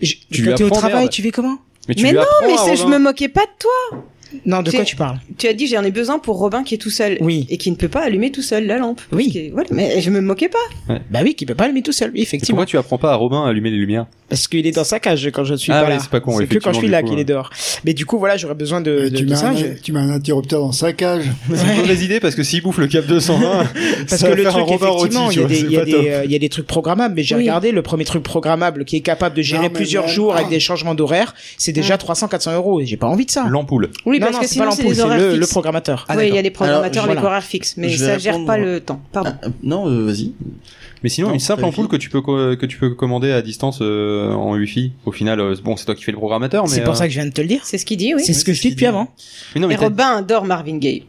J'ai- Tu quand t'es au travail, merde. tu fais comment Mais, tu Mais non, mais je me moquais pas de toi. Non, de quoi tu parles Tu as dit j'en ai besoin pour Robin qui est tout seul. Oui. Et qui ne peut pas allumer tout seul la lampe. Oui. Que- voilà, mais je me moquais pas. Bah oui, qui peut pas allumer tout seul, effectivement. Pourquoi tu apprends pas à Robin à allumer les lumières parce qu'il est dans sa cage quand je ne suis Ah pas ouais, là. c'est pas con, C'est que quand je suis là qu'il est dehors. Mais du coup, voilà, j'aurais besoin de, de, tu, mets un, je- tu mets un interrupteur dans sa cage. C'est une mauvaise idée parce que s'il bouffe le cap 220, Parce ça que va le faire un truc, Robin rôti, effectivement, il y a des, euh, il y a des trucs programmables, mais j'ai regardé le premier truc programmable qui est capable de gérer plusieurs jours avec ah. des changements d'horaire, c'est déjà 300-400 euros et j'ai pas envie de ça. L'ampoule. Oui, parce non, que c'est sinon c'est horaires le, le fixes. programmateur. Ah, oui, il y a des programmateurs avec voilà. horaires fixes, mais ça gère pas le temps. Pardon. Ah, euh, non, euh, vas-y. Mais sinon, Non, une simple ampoule que tu peux que tu peux commander à distance euh, en Wi-Fi. Au final, euh, bon, c'est toi qui fais le programmateur, mais C'est pour euh, ça que je viens de te le dire. C'est ce qu'il dit, oui. C'est ce que je dis depuis avant. mais non, mais Et t'as- Robin adore Marvin Gaye.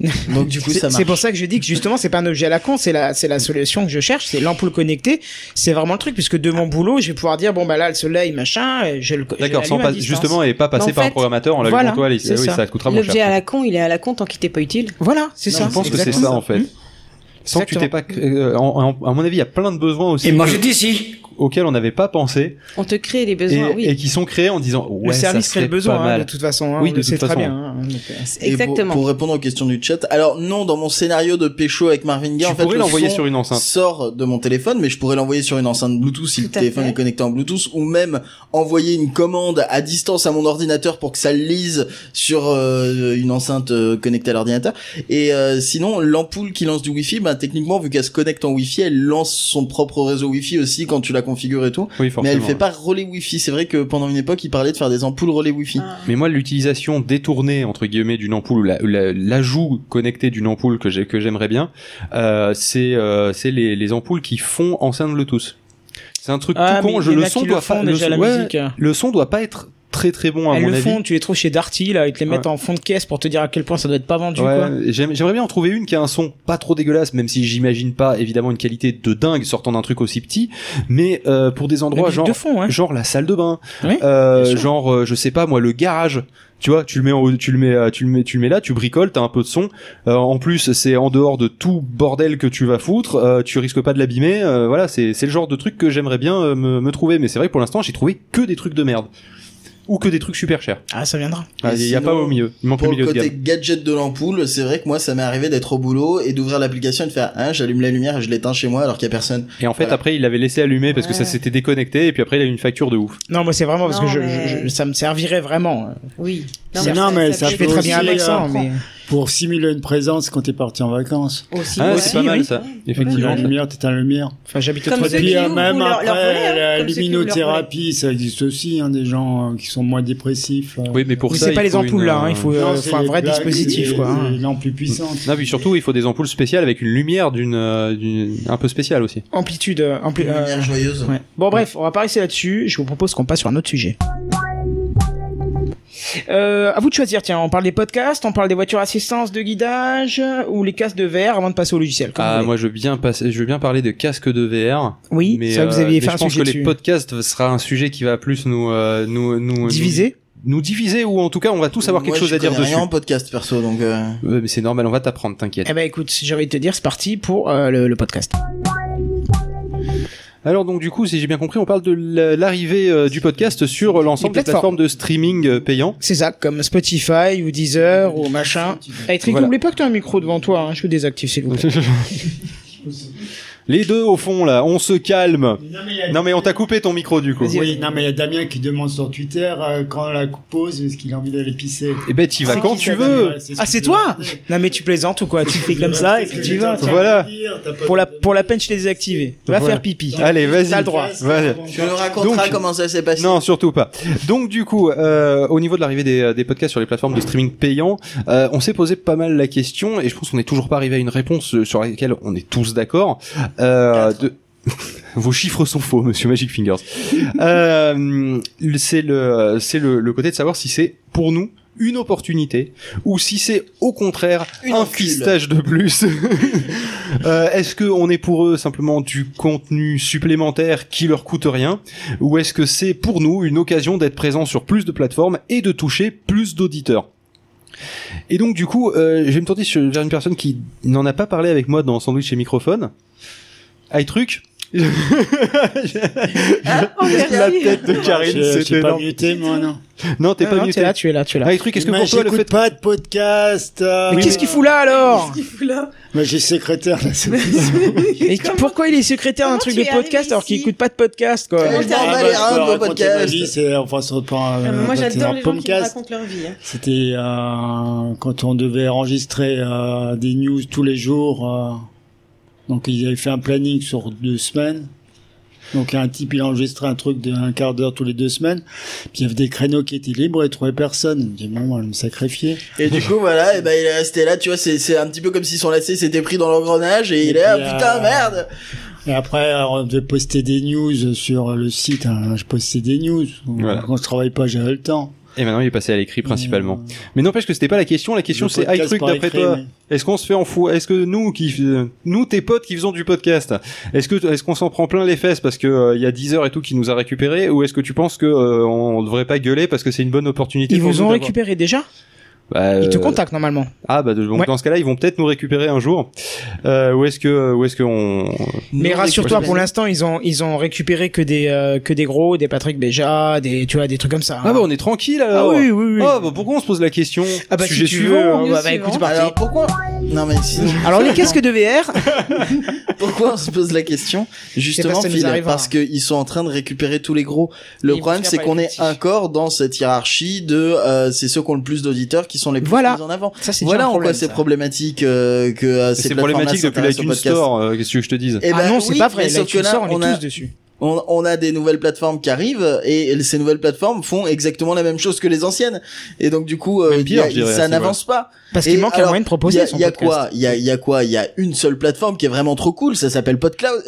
Donc du coup, C'est ça marche. c'est pour ça que je dis que justement c'est pas un objet à la con, c'est la c'est la solution que je cherche, c'est l'ampoule connectée. C'est vraiment le truc puisque de mon boulot, je vais pouvoir dire bon bah là le soleil machin, et je le D'accord, sans pas, justement, et pas passer en par un programmateur en voilà, l'allumant toi, les- c'est oui, ça. ça coûtera moins L'objet cher. à la con, il est à la con tant qu'il t'est pas utile. Voilà, c'est ça. je pense que c'est ça en fait. Hmm. Sans que tu t'es pas, euh, à mon avis, il y a plein de besoins aussi Et moi j'étais ici. Auxquels on n'avait pas pensé On te crée les et, besoins, oui. et qui sont créés en disant ouais, le service ça crée le besoin hein, de toute façon. Hein, Oui, de le toute sait très façon. bien. hein, euh, pour- Exactement. Pour, répondre aux questions du chat. Alors non, dans mon scénario de pécho avec Marvin Gaye, en fait, pourrais le l'envoyer son sur une enceinte. sort de mon téléphone, mais je pourrais l'envoyer sur une enceinte Bluetooth si Tout le téléphone fait. est connecté en Bluetooth, ou même envoyer une commande à distance à mon ordinateur pour que ça le lise sur euh, une enceinte euh, connectée à l'ordinateur. Et euh, sinon, l'ampoule qui lance du Wi-Fi, ben techniquement, vu qu'elle se connecte en Wi-Fi, elle lance son propre réseau Wi-Fi aussi quand tu la configures et tout. Oui, Mais elle fait pas relais Wi-Fi. C'est vrai que pendant une époque, il parlait de faire des ampoules relais Wi-fi. Ah. Mais moi, l'utilisation détournée entre guillemets d'une ampoule ou la- l'ajout connecté d'une ampoule que j'ai que j'aimerais bien, euh, c'est euh, c'est les, les ampoules qui font enceinte Bluetooth. C'est un truc Ah, tout con. mais Je le son doit pas. Le ouais, le son doit pas être très très bon à Elles mon le avis. font, tu les trouves chez Darty là, ils te les mettent Ouais. en fond de caisse pour te dire à quel point ça doit être pas vendu Ouais, quoi. J'aimerais bien en trouver une qui a un son pas trop dégueulasse, même si j'imagine pas évidemment une qualité de dingue sortant d'un truc aussi petit, mais euh, pour des endroits genre de fond, hein. genre la salle de bain, Oui, euh, genre euh, je sais pas moi le garage. Tu vois, tu le mets, en- tu le mets, euh, tu le mets, tu le mets là, tu bricoles, t'as un peu de son. Euh, en plus, c'est en dehors de tout bordel que tu vas foutre. euh, tu risques pas de l'abîmer. euh, voilà, c'est c'est le genre de truc que j'aimerais bien euh, me, me trouver. Mais c'est vrai que pour l'instant, j'ai trouvé que des trucs de merde ou que des trucs super chers. Ah, ça viendra. Ah, Il y a sinon, pas au milieu. Il manque Pour le le milieu de côté gamme. gadget de l'ampoule, c'est vrai que moi, ça m'est arrivé d'être au boulot et d'ouvrir l'application et de faire, hein, j'allume la lumière et je l'éteins chez moi alors qu'il y a personne. Et en fait, Voilà. après, il l'avait laissé allumer parce que ça s'était déconnecté. Et puis après, il a eu une facture de ouf. Non, moi c'est vraiment parce Non, que je, mais- je- je- ça me servirait vraiment. Oui. Non, mais ça Je peut fais très bien avec ça, euh, mais Pour simuler une présence quand t'es parti en vacances. Aussi, Ah, ouais. c'est pas mal oui. ça. La Effectivement. lumière, t'éteins la lumière. enfin j'habite au Puis même leur- leur après, volet, hein, la comme ceux qui ouvrent leur luminothérapie, ça existe aussi, hein, des gens euh, qui sont moins dépressifs. euh. Oui, mais pour Mais ça, c'est pas les ampoules une, là, hein, il faut, Non, euh, faut un vrai dispositif quoi. hein. Les lampes plus puissantes. Non, puis surtout, il faut des ampoules spéciales avec une lumière d'une, euh, d'une un peu spéciale aussi. Amplitude, ampli- Une lumière joyeuse. Bon bref, on va pas rester là-dessus. Je vous propose qu'on passe sur un autre sujet. Euh, à vous de choisir. Tiens, on parle des podcasts, on parle des voitures assistance de guidage ou les casques de VR avant de passer au logiciel. comme Ah, moi, je veux bien passer, je veux bien parler de casque de VR. oui, mais ça vous euh, aviez mais fait un je pense sujet que les dessus. podcasts sera un sujet qui va plus nous, euh, nous, nous nous, nous diviser ou en tout cas, on va tous avoir quelque chose à dire connais dessus. rien en podcast perso, donc. Euh... Mais c'est normal, on va t'apprendre, t'inquiète. Eh ben écoute, j'ai envie de te dire, c'est parti pour euh, le, le podcast. Alors donc du coup, si j'ai bien compris, on parle de la- l'arrivée euh, du podcast sur l'ensemble des plateformes de streaming euh, payants. C'est ça, comme Spotify ou Deezer ou machin. Eh, Trico, Voilà. n'oublie pas que t'as un micro devant toi, hein. je le désactive s'il vous plaît. Les deux au fond là, on se calme. Non mais on t'a coupé ton micro du coup. Oui, non, mais il y a Damien qui demande sur Twitter euh, quand la coupe pause, est-ce qu'il a envie d'aller pisser? Eh ben t'y vas quand qui, tu veux. Damien ce Ah, c'est tu toi? Non mais tu plaisantes ou quoi? Tu fais comme ça et puis tu y vas. Voilà. Pour la, pour la peine, je l'ai désactivé. Va faire pipi. Allez, vas-y. T'as le droit. Voilà. Tu nous raconteras Donc- comment ça s'est passé. Non, surtout pas. Donc du coup, euh, au niveau de l'arrivée des, des podcasts sur les plateformes de streaming payants, euh, on s'est posé pas mal la question et je pense qu'on n'est toujours pas arrivé à une réponse sur laquelle on est tous d'accord. Euh, de... Vos chiffres sont faux, Monsieur Magic Fingers. euh, c'est le, c'est le, le côté de savoir si c'est pour nous une opportunité ou si c'est au contraire Une un fistage de plus. Euh, est-ce que on est pour eux simplement du contenu supplémentaire qui leur coûte rien ou est-ce que c'est pour nous une occasion d'être présent sur plus de plateformes et de toucher plus d'auditeurs? Et donc du coup, euh, je vais me tourner vers une personne qui n'en a pas parlé avec moi dans Sandwich et Microphone. iTruc, Oh, merci. La tête de Karine, c'était pas muté, moi, non. Non, t'es Ah, pas non, muté. tu es là, tu es là, tu es là. Ah, les trucs, est-ce que pour toi le j'écoute fait pas de podcast. euh, Mais oui, qu'est-ce qu'il fout là alors Qu'est-ce qu'il fout là Moi, j'ai secrétaire, là, c'est Et pourquoi il est secrétaire d'un Comment truc de podcast alors qu'il écoute pas de podcast quoi Comment ma podcasts. vie, c'est, enfin, c'est pas, Ah, mais euh, Moi, j'adore les gens qui podcast. racontent leur vie. hein. C'était euh, quand on devait enregistrer euh, des news tous les jours. Donc ils avaient fait un planning sur deux semaines. Donc un type il enregistrait un truc d'un quart d'heure tous les deux semaines. Puis il y avait des créneaux qui étaient libres et il trouvait personne. Il me dit bon, on va me sacrifier. Et du coup, voilà, et ben il est resté là, tu vois, c'est c'est un petit peu comme si son lacet s'était pris dans l'engrenage et, Et il est là, puis, putain, euh, merde Et après, on devait poster des news sur le site. hein, je postais des news. Voilà. Quand je travaillais pas, j'avais le temps. Et maintenant, il est passé à l'écrit principalement. Euh, Mais n'empêche que c'était pas la question. La question, c'est iTruc par d'après toi. mais- Est-ce qu'on se fait en fou Est-ce que nous, qui, nous, tes potes qui faisons du podcast, est-ce que, est-ce qu'on s'en prend plein les fesses parce que euh, il y a 10 heures et tout qui nous a récupéré, ou est-ce que tu penses que euh, on devrait pas gueuler parce que c'est une bonne opportunité Ils pour vous ont récupéré déjà? Bah, Ils te euh, contactent normalement. Ah bah donc Ouais. dans ce cas-là, ils vont peut-être nous récupérer un jour. Euh, où est-ce que, où est-ce que on Mais rassure-toi, pour l'instant, ils ont ils ont récupéré que des euh, que des gros, des Patrick Béja, des tu vois des trucs comme ça. Ah bah on est tranquille Ah alors. oui oui oui. Ah bah pourquoi on se pose la question Ah bah Sujet si tu suivant. veux, News euh, bah, bah, écoute, c'est parti. Alors pourquoi Non mais Alors les casques de VR, pourquoi on se pose la question? Justement, Phil, parce qu'ils sont en train de récupérer tous les gros. Le Ils problème, c'est qu'on est encore dans cette hiérarchie de euh, c'est ceux qui ont le plus d'auditeurs qui sont les plus Voilà. mis en avant. ça Voilà en quoi c'est problématique euh, que euh, ces C'est problématique depuis l'iTunes. Store. euh, Qu'est-ce que je te dise? Eh ah ben non, c'est oui, pas vrai. sauf que là, Store, on est a- tous dessus. On, on a des nouvelles plateformes qui arrivent et ces nouvelles plateformes font exactement la même chose que les anciennes. Et donc du coup euh, pire, a- dirais, ça ce n'avance pas. Parce qu'il manque un moyen de proposer il y a quoi il y a, il y a quoi? Il y a une seule plateforme qui est vraiment trop cool ça s'appelle PodCloud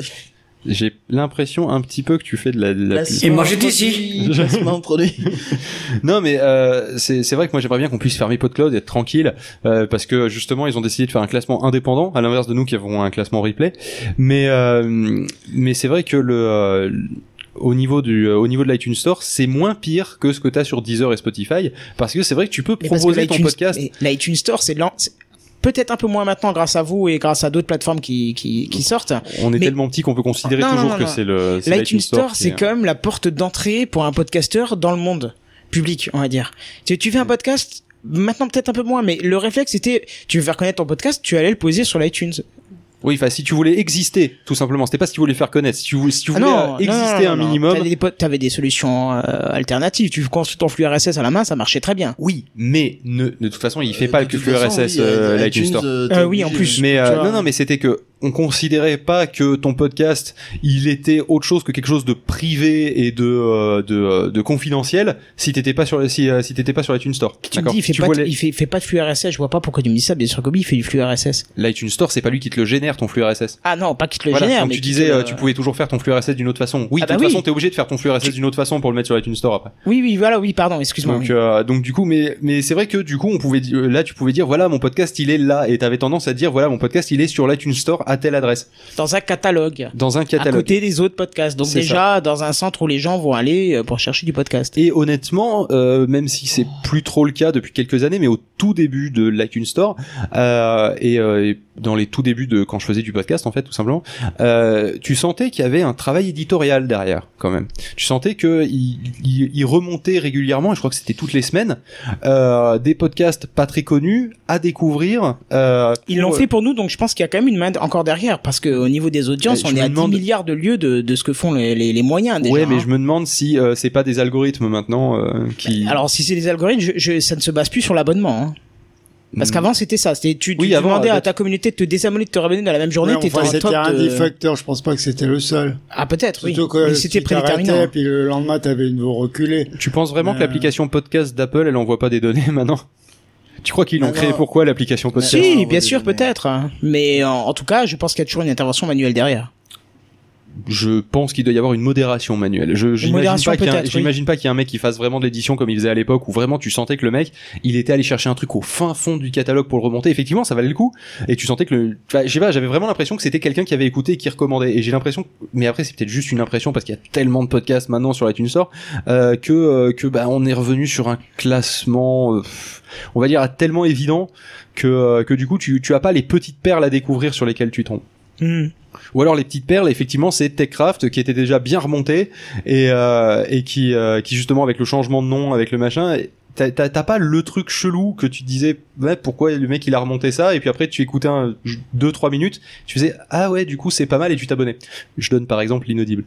J'ai l'impression un petit peu que tu fais de la. de la pub. Placement moi, j'étais ici. produit Non mais euh, c'est c'est vrai que moi j'aimerais bien qu'on puisse fermer PodCloud et être tranquille euh, parce que justement ils ont décidé de faire un classement indépendant à l'inverse de nous qui avons un classement replay. Mais euh, mais c'est vrai que le au niveau du au niveau de l'iTunes Store, c'est moins pire que ce que tu as sur Deezer et Spotify parce que c'est vrai que tu peux proposer ton podcast. L'iTunes Store, c'est peut-être un peu moins maintenant grâce à vous et grâce à d'autres plateformes qui qui, qui sortent. On est mais- tellement petit qu'on peut considérer Non, toujours non, que c'est le L'iTunes Store, c'est est- quand même la porte d'entrée pour un podcasteur dans le monde public, on va dire. Tu, tu fais un podcast, maintenant peut-être un peu moins, mais le réflexe c'était, tu veux faire connaître ton podcast, tu allais le poser sur l'iTunes. Oui, enfin si tu voulais exister tout simplement, c'était pas si tu voulais faire connaître, si tu voulais, si tu Ah voulais non, euh, non, exister non, un non, non. minimum. T'avais des, solutions euh, alternatives. Tu construis ton flux RSS à la main, ça marchait très bien. Oui, mais ne, de toute façon, il fait Euh, pas que flux façon, RSS oui, euh, l'iTunes Store. oui, en plus. Mais euh, non, non, mais c'était que on considérait pas que ton podcast, il était autre chose que quelque chose de privé et de euh, de, euh, de confidentiel si t'étais pas sur si euh, si t'étais pas sur l'iTunes Store. Tu me dis, il fait, Tu pas, de- les- il, fait, pas de flux RSS. Je vois pas pourquoi tu me dis ça. Bien sûr que oui, il fait du flux RSS. l'iTunes Store, c'est pas lui qui te le génère ton flux RSS. Ah non, pas qu'il te le Voilà, génère, mais tu disais, te euh, tu pouvais toujours faire ton flux RSS d'une autre façon. Oui, Ah de bah toute oui. façon, t'es obligé de faire ton flux RSS d'une autre façon pour le mettre sur l'iTunes Store après. Oui, oui, voilà, oui, pardon, excuse-moi. Donc, oui. euh, donc du coup, mais mais c'est vrai que du coup, on pouvait là, tu pouvais dire voilà, mon podcast, il est là, et t'avais tendance à dire voilà, mon podcast, il est sur l'iTunes Store à telle adresse, Dans un catalogue. dans un À catalogue. côté des autres podcasts. Donc déjà, dans un centre où les gens vont aller euh, pour chercher du podcast. Et honnêtement, euh, même si c'est plus trop le cas depuis quelques années, mais au tout début de l'iTunes Store euh, et, euh, et dans les tout débuts de quand je faisais du podcast en fait, tout simplement, euh, tu sentais qu'il y avait un travail éditorial derrière quand même. Tu sentais que il, il- il remontait régulièrement, et je crois que c'était toutes les semaines, euh, des podcasts pas très connus à découvrir. Euh, Ils l'ont fait pour nous, donc je pense qu'il y a quand même une main encore derrière, parce que au niveau des audiences, Euh, je on est à demande- 10 milliards de lieux de, de ce que font les, les, les moyens déjà. Ouais, mais hein. je me demande si euh, c'est pas des algorithmes maintenant euh, qui. Alors si c'est des algorithmes, je, je- ça ne se base plus sur l'abonnement. Hein. Parce Hmm. qu'avant c'était ça, c'était tu, tu Oui, avant, demandais à ta communauté de te désabonner, de te réabonner dans la même journée, Ouais, enfin, en c'était un de- des facteurs, je pense pas que c'était le seul. Ah peut-être, oui. Surtout que Mais c'était prédéterminant. puis le lendemain t'avais une nouveau reculé. Tu penses vraiment que Euh. l'application podcast d'Apple, elle envoie pas des données maintenant? Tu crois qu'ils l'ont créé pourquoi l'application podcast? Si, bien sûr, peut-être. Mais en, en tout cas, je pense qu'il y a toujours une intervention manuelle derrière. Je pense qu'il doit y avoir une modération manuelle. Je j'imagine pas qu'il y oui. y un mec qui fasse vraiment de l'édition comme il faisait à l'époque où vraiment tu sentais que le mec, il était allé chercher un truc au fin fond du catalogue pour le remonter. Effectivement, ça valait le coup et tu sentais que le enfin, je sais pas, j'avais vraiment l'impression que c'était quelqu'un qui avait écouté et qui recommandait et j'ai l'impression mais après c'est peut-être juste une impression parce qu'il y a tellement de podcasts maintenant sur iTunes Store euh, que euh, que bah on est revenu sur un classement euh, on va dire tellement évident que euh, que du coup tu tu as pas les petites perles à découvrir sur lesquelles tu tombes. Hmm. Ou alors les petites perles, effectivement, c'est Techcraft qui était déjà bien remonté et euh, et qui euh, qui justement avec le changement de nom, avec le machin, t'as t'as- t'as pas le truc chelou que tu disais ouais pourquoi le mec il a remonté ça et puis après tu écoutais un deux trois minutes, tu faisais ah ouais du coup c'est pas mal et tu t'abonnais. Je donne par exemple l'inaudible.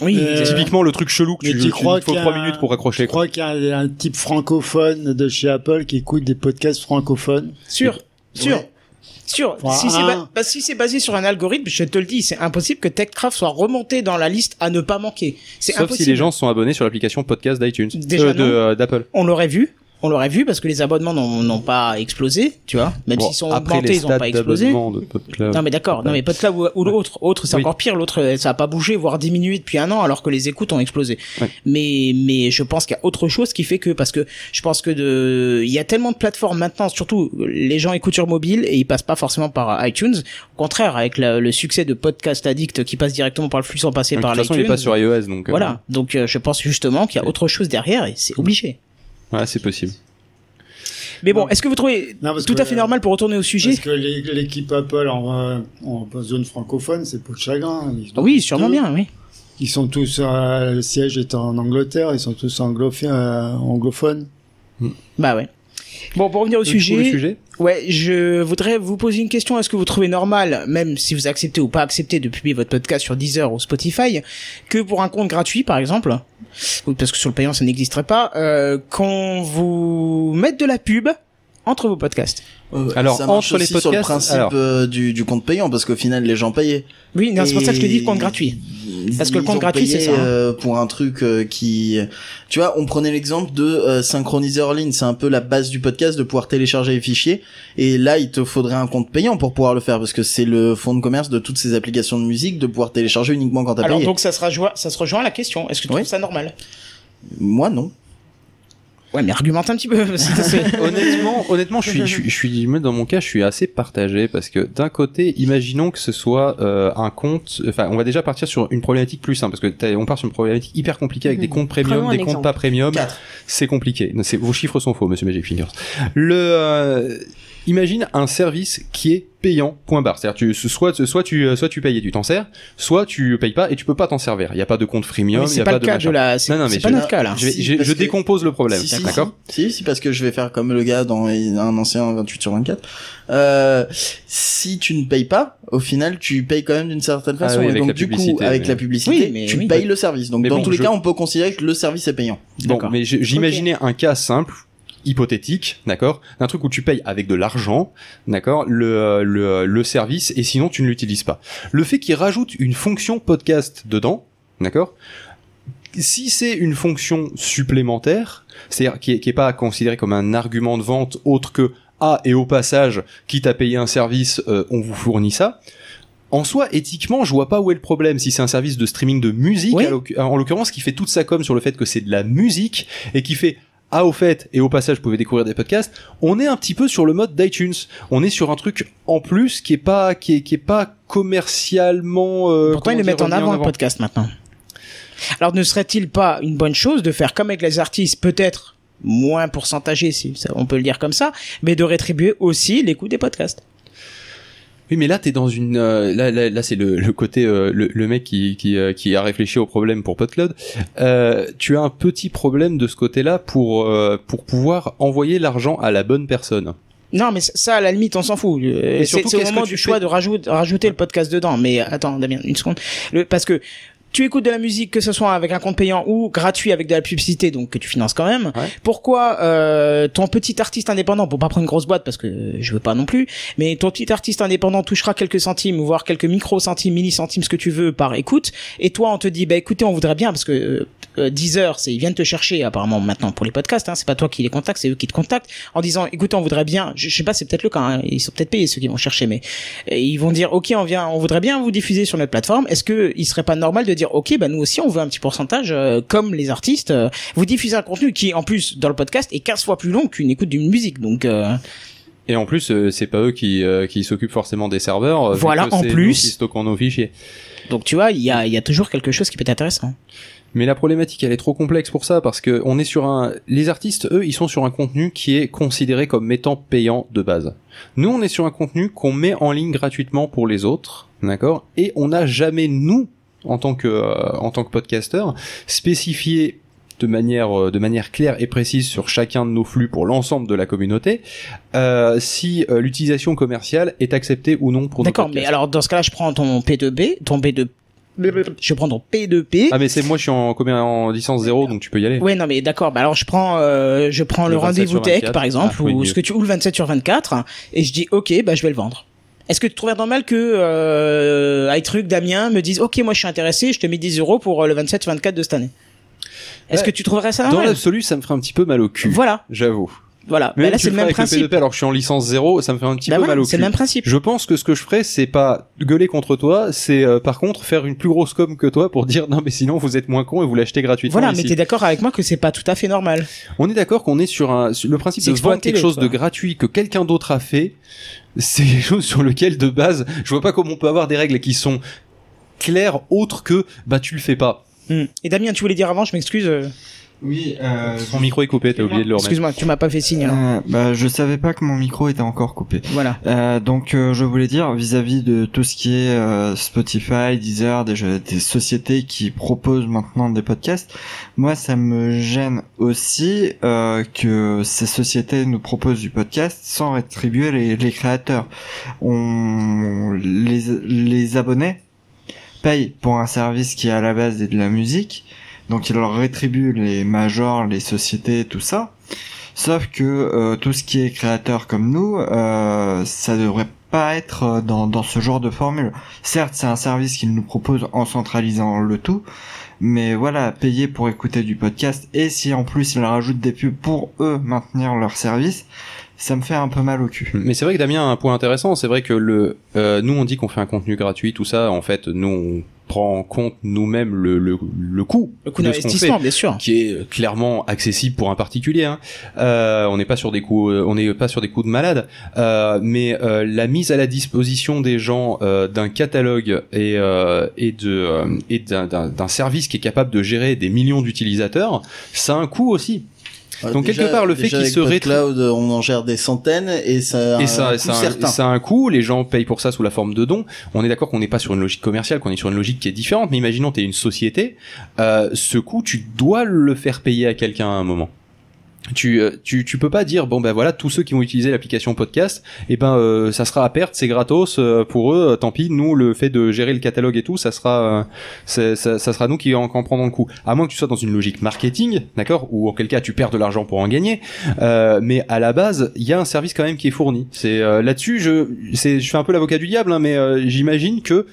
Oui, Euh, C'est typiquement le truc chelou que mais tu, tu tu crois il faut trois minutes pour accrocher. Je quoi. crois qu'il y a un, un type francophone de chez Apple qui écoute des podcasts francophones? sûr, sûr. Ouais. Sûr, si c'est un. ba- bah, si c'est basé sur un algorithme, je te le dis, c'est impossible que TechCraft soit remonté dans la liste à ne pas manquer. C'est Sauf impossible. si les gens sont abonnés sur l'application podcast d'iTunes, Déjà, Euh, de euh, d'Apple. On l'aurait vu, on l'aurait vu parce que les abonnements n'ont pas explosé, tu vois. Même Bon, s'ils sont après augmentés, les ils n'ont pas explosé. de. Non mais d'accord, non mais PodCloud ou, ou l'autre, autre c'est Oui. encore pire, l'autre ça a pas bougé voire diminué depuis un an alors que les écoutes ont explosé. Ouais. Mais mais je pense qu'il y a autre chose qui fait que parce que je pense que de il y a tellement de plateformes maintenant, surtout les gens écoutent sur mobile et ils passent pas forcément par iTunes. Au contraire, avec la- le succès de Podcast Addict qui passe directement par le flux sans passer De par toute façon, il l'iTunes. est pas sur iOS, donc. euh, Voilà, donc euh, je pense justement qu'il y a autre chose derrière et c'est obligé. Ouais, c'est possible. Mais bon, est-ce que vous trouvez Non, tout que, à fait euh, normal pour retourner au sujet Parce que l'équipe Apple en, en zone francophone, c'est pour de chagrin. Sont Oui, sûrement deux. bien, oui. Ils sont tous, euh, le siège est en Angleterre, ils sont tous anglophie- euh, anglophones. Bah ouais. Bon, pour revenir au coup, sujet, sujet Ouais, je voudrais vous poser une question. Est-ce que vous trouvez normal, même si vous acceptez ou pas acceptez de publier votre podcast sur Deezer ou Spotify, que pour un compte gratuit, par exemple, parce que sur le payant ça n'existerait pas, euh, qu'on vous mette de la pub entre vos podcasts Euh, Alors, ça entre les aussi sur le podcasts, principe alors- euh, du, du compte payant parce qu'au final les gens payaient. Oui, c'est pour ça que je te dis compte gratuit. Parce que le compte gratuit, c'est ça, hein. euh, pour un truc euh, qui, tu vois, on prenait l'exemple de euh, synchroniser en ligne, c'est un peu la base du podcast de pouvoir télécharger les fichiers. Et là, il te faudrait un compte payant pour pouvoir le faire parce que c'est le fond de commerce de toutes ces applications de musique de pouvoir télécharger uniquement quand t'as Alors payé. donc ça se rejoint, ça se rejoint à la question. Est-ce que tu Oui. trouves ça normal? Moi non. Ouais, mais argumente un petit peu. honnêtement, honnêtement, je suis, je suis, je suis, dans mon cas, je suis assez partagé parce que d'un côté, imaginons que ce soit euh, un compte. Enfin, on va déjà partir sur une problématique plus simple parce que t'as- on part sur une problématique hyper compliquée avec des comptes premium, des comptes exemple. pas premium. Quatre. C'est compliqué. Vos chiffres sont faux, Monsieur Magic Fingers. Le, euh, imagine un service qui est payant. Point barre. C'est-à-dire, tu, soit, soit tu, soit tu payes et tu t'en sers, soit tu payes pas et tu peux pas t'en servir. Il y a pas de compte freemium, il y c'est a pas, pas, le de cas machin. de la. C'est Non, non, mais c'est pas je- notre cas là. Je, vais- Si, je- parce je que- décompose le problème. Si, si, D'accord? Si, si, parce que je vais faire comme le gars dans un ancien 28 sur 24. Euh, si tu ne payes pas, au final, tu payes quand même d'une certaine Ah façon. oui, Et avec donc, la du coup, publicité, avec mais- la publicité, Oui, mais tu oui. payes le service. Donc, Mais dans bon, tous les cas, on peut considérer que le service est payant. Bon, D'accord. mais j'imaginais un cas simple, hypothétique, d'accord, d'un truc où tu payes avec de l'argent, d'accord, le, le, le service, et sinon tu ne l'utilises pas. Le fait qu'il rajoute une fonction podcast dedans, d'accord, si c'est une fonction supplémentaire, c'est-à-dire qui est, qui est pas considéré comme un argument de vente autre que ah et au passage, quitte à payer un service, euh, on vous fournit ça. En soi, éthiquement, je vois pas où est le problème. Si c'est un service de streaming de musique, Oui. en l'occurrence, qui fait toute sa com sur le fait que c'est de la musique et qui fait ah au fait et au passage vous pouvez découvrir des podcasts, on est un petit peu sur le mode d'iTunes. On est sur un truc en plus qui est pas qui est, qui est pas commercialement. euh, Pourtant, ils le mettent en mis avant le podcast maintenant. Alors, ne serait-il pas une bonne chose de faire comme avec les artistes, peut-être moins pourcentagé, si ça- on peut le dire comme ça, mais de rétribuer aussi l'écoute des podcasts? Oui, mais là, t'es dans une. euh, là, là, là, c'est le, le côté euh, le, le mec qui qui, euh, qui a réfléchi au problème pour PodCloud. Euh, tu as un petit problème de ce côté-là pour euh, pour pouvoir envoyer l'argent à la bonne personne. Non, mais ça, à la limite, on s'en fout. Euh, C'est au moment du choix fais de rajouter, rajouter le podcast dedans. Mais attends, Damien, une seconde. Le, parce que tu écoutes de la musique, que ce soit avec un compte payant ou gratuit avec de la publicité, donc que tu finances quand même. Ouais. Pourquoi euh, ton petit artiste indépendant, pour pas prendre une grosse boîte parce que je veux pas non plus, mais ton petit artiste indépendant touchera quelques centimes, voire quelques micro centimes, mini centimes, ce que tu veux par écoute, et toi on te dit bah écoutez on voudrait bien parce que euh, euh, Deezer, c'est ils viennent te chercher apparemment maintenant pour les podcasts, hein, c'est pas toi qui les contactes, c'est eux qui te contactent en disant écoutez on voudrait bien, je, je sais pas c'est peut-être le cas, hein, ils sont peut-être payés ceux qui vont chercher, mais euh, ils vont dire ok on vient, on voudrait bien vous diffuser sur notre plateforme, est-ce que il serait pas normal de dire ok bah nous aussi on veut un petit pourcentage euh, comme les artistes, euh, vous diffusez un contenu qui en plus dans le podcast est 15 fois plus long qu'une écoute d'une musique, donc euh, Et en plus, euh, c'est pas eux qui euh, qui s'occupent forcément des serveurs. euh, Voilà, en plus. qui stockons nos fichiers. donc tu vois il y a il y a toujours quelque chose qui peut être intéressant. Mais la problématique, elle est trop complexe pour ça parce que on est sur un. Les artistes, eux, ils sont sur un contenu qui est considéré comme étant payant de base. Nous, on est sur un contenu qu'on met en ligne gratuitement pour les autres, d'accord? Et on n'a jamais nous, en tant que euh, en tant que podcasteur, spécifié de manière euh, de manière claire et précise sur chacun de nos flux pour l'ensemble de la communauté euh, si euh, l'utilisation commerciale est acceptée ou non pour D'accord, mais alors dans ce cas-là, je prends ton P2B, ton B2, je prends ton P2P. Ah mais c'est moi je suis en commun- en licence zéro donc tu peux y aller. Ouais, non, mais d'accord. Bah alors je prends, euh, je prends Le le, 27 rendez-vous tech 24. par exemple, Ah, ou ce que tu, ou le 27 sur 24, et je dis ok, bah je vais le vendre. Est-ce que tu trouverais normal que euh, iTruc Damien me dise ok, moi je suis intéressé, je te mets 10 euros pour euh, le 27 sur 24 de cette année? Est-ce Ouais. que tu trouverais ça Dans normal? l'absolu ça me ferait un petit peu mal au cul. Voilà, J'avoue. Voilà. Mais Bah, là c'est le même principe. P2P alors que je suis en licence zéro, ça me fait un petit Bah peu mal au c'est cul. le même principe. Je pense que ce que je ferais, c'est pas gueuler contre toi, c'est euh, par contre faire une plus grosse com que toi pour dire non mais sinon vous êtes moins con et vous l'achetez gratuitement. Voilà, ici. mais t'es d'accord avec moi que c'est pas tout à fait normal. On est d'accord qu'on est sur un sur le principe C'est de vendre quelque chose de gratuit que quelqu'un d'autre a fait. C'est quelque chose sur lequel de base, je vois pas comment on peut avoir des règles qui sont claires autres que bah tu le fais pas. Hmm. Et Damien, tu voulais dire avant, je m'excuse. Oui, euh, Son micro est coupé, t'as oublié de le remettre. Excuse-moi, tu m'as pas fait signe. alors. euh, bah, je savais pas que mon micro était encore coupé. Voilà. Euh, donc euh, je voulais dire vis-à-vis de tout ce qui est euh, Spotify, Deezer, des, des sociétés qui proposent maintenant des podcasts, moi ça me gêne aussi euh, que ces sociétés nous proposent du podcast sans rétribuer les, les créateurs. On les, les abonnés payent pour un service qui à la base est de la musique, donc ils leur rétribuent les majors, les sociétés, tout ça. Sauf que euh, tout ce qui est créateur comme nous, euh, ça devrait pas être euh, dans, dans ce genre de formule. Certes, c'est un service qu'ils nous proposent en centralisant le tout, mais voilà, payer pour écouter du podcast, et si en plus ils rajoutent des pubs pour eux maintenir leur service, ça me fait un peu mal au cul. Mais c'est vrai que Damien a un point intéressant. C'est vrai que le, euh, nous on dit qu'on fait un contenu gratuit, tout ça. En fait, nous prend en compte nous-mêmes le, le, le coût, Le coût d'investissement, bien sûr. qui est clairement accessible pour un particulier. Hein. Euh, on n'est pas sur des coûts, euh, on n'est pas sur des coûts de malade, euh, mais euh, la mise à la disposition des gens euh, d'un catalogue et euh, et de euh, et d'un service qui est capable de gérer des millions d'utilisateurs, ça a un coût aussi. Ouais, Donc, quelque part, le fait qu'il se rétro- PodCloud, on en gère des centaines et ça a Et un ça, coût un- certain. ça a un coût, les gens payent pour ça sous la forme de dons. On est d'accord qu'on n'est pas sur une logique commerciale, qu'on est sur une logique qui est différente, mais imaginons tu es une société, euh, ce coût, tu dois le faire payer à quelqu'un à un moment. Tu, euh, tu, tu peux pas dire bon ben voilà tous ceux qui vont utiliser l'application podcast et ben euh, ça sera à perte c'est gratos euh, pour eux euh, tant pis nous le fait de gérer le catalogue et tout ça sera euh, ça, ça sera nous qui en, en prendrons le coup à moins que tu sois dans une logique marketing d'accord ou en quel cas tu perds de l'argent pour en gagner mais à la base, il y a un service quand même qui est fourni. C'est là-dessus, je, c'est, je fais un peu l'avocat du diable, hein, mais j'imagine que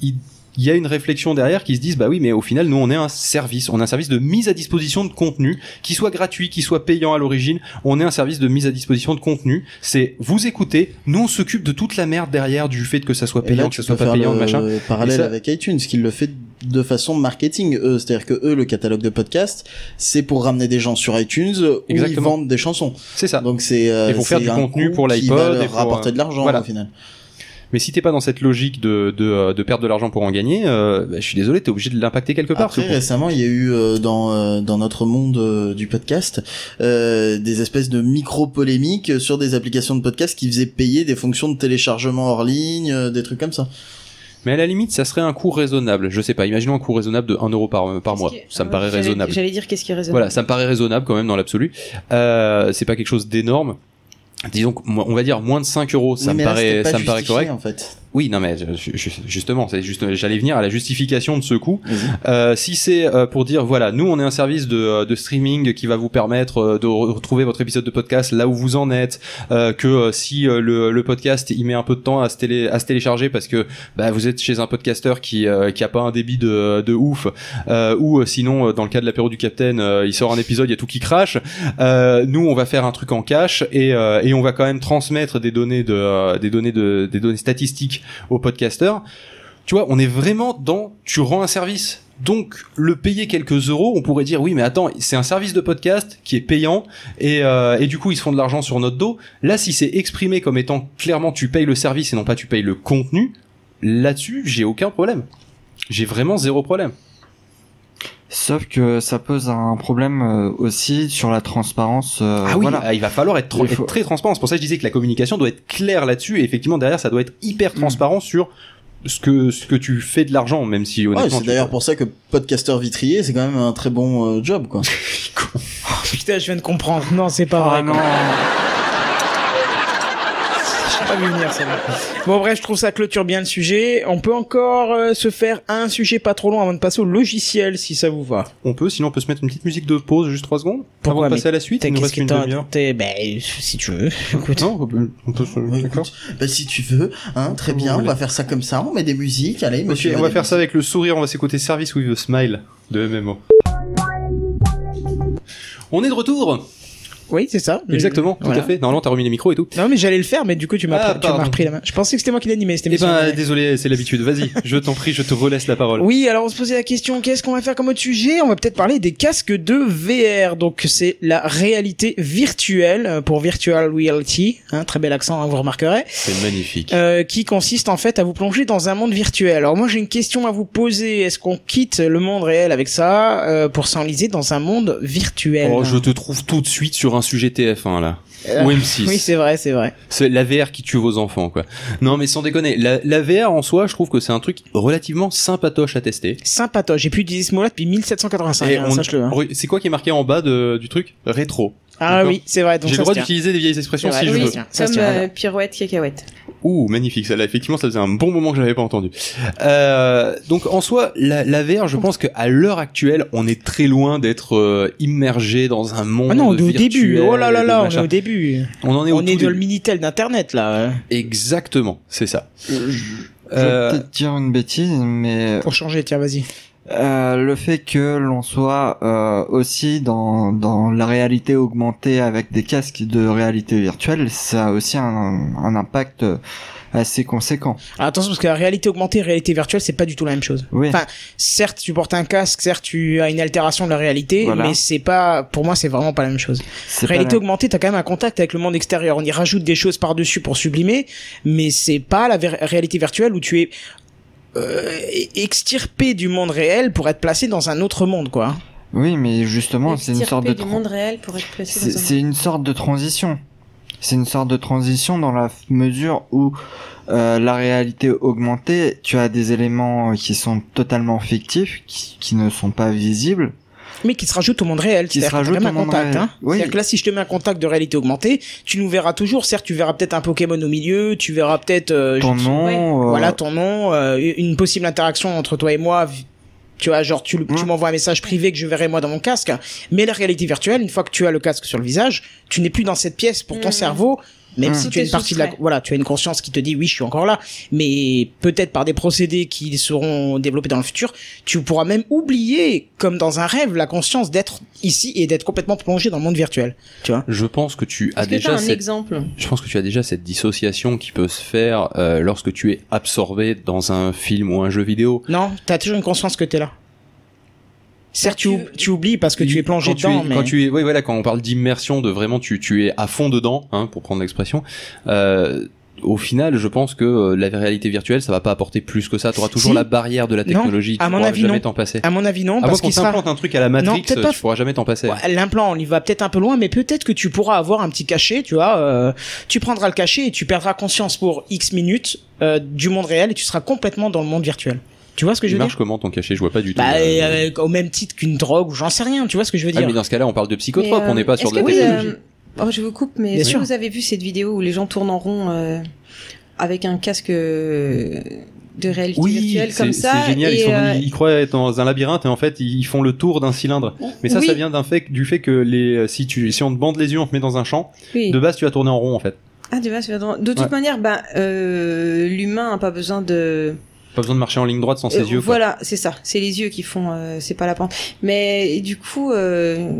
il, il y a une réflexion derrière qui se disent bah oui, mais au final, nous on est un service, on est un service de mise à disposition de contenu, qui soit gratuit, qui soit payant à l'origine. On est un service de mise à disposition de contenu. C'est vous écoutez, nous on s'occupe de toute la merde derrière du fait que ça soit là, payant, que ça soit pas payant, le machin. parallèle ça- avec iTunes, qui le fait de façon marketing. Eux, c'est-à-dire que eux, le catalogue de podcast, c'est pour ramener des gens sur iTunes où ils vendent des chansons. C'est ça. Donc c'est euh, Et pour faire du contenu pour l'iPod et pour, rapporter euh, de l'argent voilà. au final. Mais si t'es pas dans cette logique de, de, euh, de perdre de l'argent pour en gagner, euh, bah, je suis désolé, t'es obligé de l'impacter quelque part. Après récemment, il y a eu euh, dans euh, dans notre monde euh, du podcast euh, des espèces de micro polémiques sur des applications de podcast qui faisaient payer des fonctions de téléchargement hors ligne, euh, des trucs comme ça. Mais à la limite, ça serait un coût raisonnable. Je sais pas, imaginons un coût raisonnable de 1 euro par, par mois. Ça me paraît J'allais- raisonnable. J'allais dire qu'est-ce qui est raisonnable. Voilà, ça me paraît raisonnable quand même dans l'absolu. Euh, c'est pas quelque chose d'énorme. Disons, on va dire moins de 5 euros, ça Oui, me là, paraît, ça me paraît correct. en fait. Oui, non mais je- je- justement, c'est juste, j'allais venir à la justification de ce coût. Vas-y. Euh, si c'est euh, pour dire voilà, nous on est un service de, euh, de streaming qui va vous permettre euh, de re- retrouver votre épisode de podcast là où vous en êtes, euh, que si le, le podcast il met un peu de temps à se, télé, à se télécharger parce que bah, vous êtes chez un podcasteur qui euh, qui a pas un débit de, de ouf, euh, ou sinon dans le cas de l'apéro du Capitaine, il sort un épisode, il y a tout qui crache. Euh, nous on va faire un truc en cache et, euh, et on va quand même transmettre des données de euh, des données de des données statistiques aux podcasteurs tu vois, on est vraiment dans tu rends un service. Donc le payer quelques euros, on pourrait dire oui, mais attends, c'est un service de podcast qui est payant et, euh, et du coup ils se font de l'argent sur notre dos. Là, si c'est exprimé comme étant clairement tu payes le service et non pas tu payes le contenu, là-dessus j'ai aucun problème. J'ai vraiment zéro problème. Sauf que ça pose un problème euh, aussi sur la transparence. euh, ah oui, voilà. il va falloir être, tro- Il faut- être très transparent. C'est pour ça que je disais que la communication doit être claire là-dessus et effectivement derrière ça doit être hyper transparent sur ce que ce que tu fais de l'argent, même si Ouais, honnêtement. c'est tu- d'ailleurs pour ça que podcasteur vitrier, c'est quand même un très bon euh, job, quoi. Putain, je viens de comprendre. Non, c'est pas vrai. Ah non. Pas vu venir ça. Bon bref, je trouve ça clôture bien le sujet. On peut encore euh, se faire un sujet pas trop long avant de passer au logiciel si ça vous va. On peut, sinon on peut se mettre une petite musique de pause, juste 3 secondes, Pourquoi, avant de passer à la suite. Il nous reste une demi-heure. Ben, si tu veux. Écoute. Non, on peut, on peut se- Ouais, d'accord. écoute, Bah si tu veux, hein, très Vous bien, on va faire ça comme ça, on met des musiques, allez, Ok, monsieur. on va faire ça avec le sourire, on va s'écouter Service with a Smile de MMO. On est de retour Oui, c'est ça. Exactement, tout Voilà. à fait. Normalement, t'as remis les micros et tout. Non, mais j'allais le faire, mais du coup, tu m'as Ah, tu m'as pardon. repris la main. Je pensais que c'était moi qui l'animais, c'était Eh ben, désolé, c'est l'habitude. Vas-y, je t'en prie, je te relaisse la parole. Oui, alors on se posait la question, qu'est-ce qu'on va faire comme autre sujet? On va peut-être parler des casques de VR. Donc c'est la réalité virtuelle euh, pour virtual reality, hein, très bel accent, hein, vous remarquerez, C'est magnifique. euh, qui consiste en fait à vous plonger dans un monde virtuel. Alors moi j'ai une question à vous poser. Est-ce qu'on quitte le monde réel avec ça euh, pour s'enliser dans un monde virtuel? Oh, je te trouve tout de suite sur un sujet TF1 là. Euh, Ou M6. Oui, c'est vrai, c'est vrai. C'est la VR qui tue vos enfants, quoi. Non, mais sans déconner, la, la VR en soi, je trouve que c'est un truc relativement sympatoche à tester. Sympatoche. J'ai pu utiliser ce mot-là depuis 1785. Et hein, on- sache-le. hein. C'est quoi qui est marqué en bas de- du truc? Rétro. Ah oui, c'est vrai. J'ai le droit d'utiliser des vieilles expressions si je oui. veux. Comme euh, pirouette, cacahuète. Ouh, magnifique. Ça, là, effectivement, ça faisait un bon moment que je l'avais pas entendu. Euh, donc, en soi, la, la VR, je pense qu'à l'heure actuelle, on est très loin d'être euh, immergé dans un monde Ah non, on est au virtuel début. Oh là là de là, on est au début. On en est au On est de le. Minitel d'internet là. Exactement, c'est ça. Je Euh, vais peut-être dire une bêtise, mais Pour changer, tiens, vas-y. Euh, le fait que l'on soit euh, aussi dans, dans la réalité augmentée avec des casques de réalité virtuelle, ça a aussi un, un impact assez conséquent. Alors, attention parce que la réalité augmentée et la réalité virtuelle, c'est pas du tout la même chose. Oui. Enfin, certes, tu portes un casque, certes, tu as une altération de la réalité, Voilà. mais c'est pas, pour moi, c'est vraiment pas la même chose. Réalité augmentée, t'as quand même un contact avec le monde extérieur. On y rajoute des choses par-dessus pour sublimer, mais c'est pas la réalité virtuelle où tu es euh, extirpé du monde réel pour être placé dans un autre monde, quoi. Oui, mais justement, c'est une sorte de du tran- monde réel pour être placé c'est dans un c'est une sorte de transition. C'est une sorte de transition dans la f- mesure où euh, la réalité augmentée, tu as des éléments qui sont totalement fictifs, qui, qui ne sont pas visibles. Mais qui se rajoute au monde réel. Qui se C'est-à-dire que t'as rajoute quand même au un monde contact, réel. hein. Oui. C'est-à-dire que là, si je te mets un contact de réalité augmentée, tu nous verras toujours. Certes, tu verras peut-être un Pokémon au milieu, tu verras peut-être, euh, Ton je- nom, euh, voilà ton nom, euh, une possible interaction entre toi et moi. Tu vois, genre tu, tu Mm. m'envoies un message privé que je verrai moi dans mon casque. Mais la réalité virtuelle, une fois que tu as le casque sur le visage, tu n'es plus dans cette pièce pour ton Mm. cerveau. Même Mm. si tu as une partie de la, voilà, tu as une conscience qui te dit oui, je suis encore là. Mais peut-être par des procédés qui seront développés dans le futur, tu pourras même oublier, comme dans un rêve, la conscience d'être ici et d'être complètement plongé dans le monde virtuel. Tu vois? je pense que tu as déjà un cette exemple? Je pense que tu as déjà cette dissociation qui peut se faire euh, lorsque tu es absorbé dans un film ou un jeu vidéo. Non, t'as toujours une conscience que t'es là. Certes, tu, tu- ou- tu oublies parce que tu es plongé quand dedans, tu mais quand tu es, oui, voilà, quand on parle d'immersion, de vraiment tu, tu es à fond dedans, hein, pour prendre l'expression. Euh, au final, je pense que euh, la réalité virtuelle, ça va pas apporter plus que ça. Tu auras toujours Si. la barrière de la Non, technologie. à tu mon pourras avis, jamais t'en passer. à mon avis non, À parce qu'on sera. un truc à la Matrix, pas. tu pourras jamais t'en passer. Ouais, L'implant, on y va peut-être un peu loin, mais peut-être que tu pourras avoir un petit cachet, tu vois. euh, tu prendras le cachet et tu perdras conscience pour X minutes euh, du monde réel et tu seras complètement dans le monde virtuel. Tu vois ce que je Il veux marche dire comment ton cachet? Je vois pas du tout. Bah, Euh, euh, au même titre qu'une drogue ou j'en sais rien. Tu vois ce que je veux ah, dire mais dans ce cas-là, on parle de psychotrope, euh, on n'est pas sur de la technologie. euh, Oh, je vous coupe, mais est-ce que vous avez vu cette vidéo où les gens tournent en rond euh, avec un casque de réalité Oui, virtuelle comme ça c'est génial. et, ils, sont, euh, ils, ils croient être dans un labyrinthe et en fait ils font le tour d'un cylindre. Mais ça, oui, ça vient d'un fait du fait que les si tu si on te bande les yeux, on te met dans un champ. oui. De base, tu vas tourner en rond en fait. Ah, tu vois, c'est vraiment- De toute Ouais. manière, bah, euh, l'humain a pas besoin de. Pas besoin de marcher en ligne droite sans ses Euh, yeux. Voilà, c'est ça. C'est les yeux qui font, euh, c'est pas la pente. Mais du coup, euh,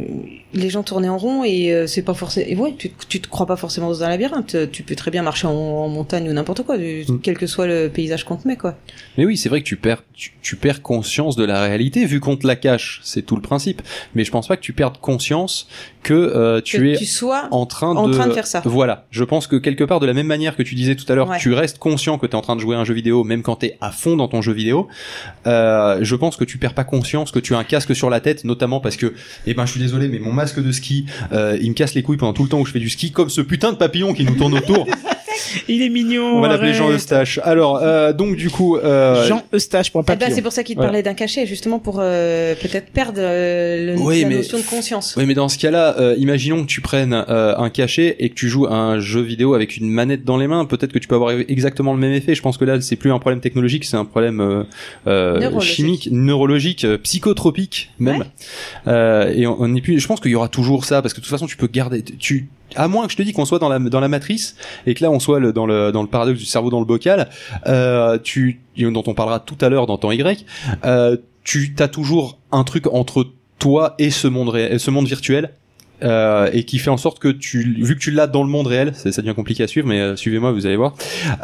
les gens tournaient en rond et euh, c'est pas forcément. Et ouais, tu, tu te crois pas forcément dans un labyrinthe. Tu peux très bien marcher en, en montagne ou n'importe quoi, Mm. quel que soit le paysage qu'on te met, quoi. Mais oui, c'est vrai que tu perds tu, tu perds conscience de la réalité vu qu'on te la cache. C'est tout le principe. Mais je pense pas que tu perdes conscience que euh, tu que es tu sois en train en de train de faire ça. Voilà, je pense que quelque part de la même manière que tu disais tout à l'heure, Ouais. tu restes conscient que tu es en train de jouer à un jeu vidéo même quand tu es à fond dans ton jeu vidéo. Euh, je pense que tu perds pas conscience que tu as un casque sur la tête notamment parce que eh ben je suis désolé mais mon masque de ski euh, il me casse les couilles pendant tout le temps où je fais du ski comme ce putain de papillon qui nous tourne autour. Il est mignon. On va l'appeler Jean. Eustache. Alors, euh, donc du coup, euh, Jean Eustache pour un Eh ben, papillon. c'est pour ça qu'il te parlait d'un cachet, justement pour euh, peut-être perdre euh, le, Oui, la mais- notion de conscience. Oui, mais dans ce cas-là, euh, imaginons que tu prennes euh, un cachet et que tu joues à un jeu vidéo avec une manette dans les mains. Peut-être que tu peux avoir exactement le même effet. Je pense que là, c'est plus un problème technologique, c'est un problème euh, euh, Neurologique. chimique, neurologique, euh, psychotropique même. Euh, et on on n'est plus. Je pense qu'il y aura toujours ça parce que de toute façon, tu peux garder. Tu à moins que je te dis qu'on soit dans la dans la matrice et que là on soit le- dans le dans le paradoxe du cerveau dans le bocal, euh, tu dont on parlera tout à l'heure dans temps Y. Euh, tu as toujours un truc entre toi et ce monde réel, ce monde virtuel. euh, et qui fait en sorte que tu, vu que tu l'as dans le monde réel, ça, ça devient compliqué à suivre, mais euh, suivez-moi, vous allez voir.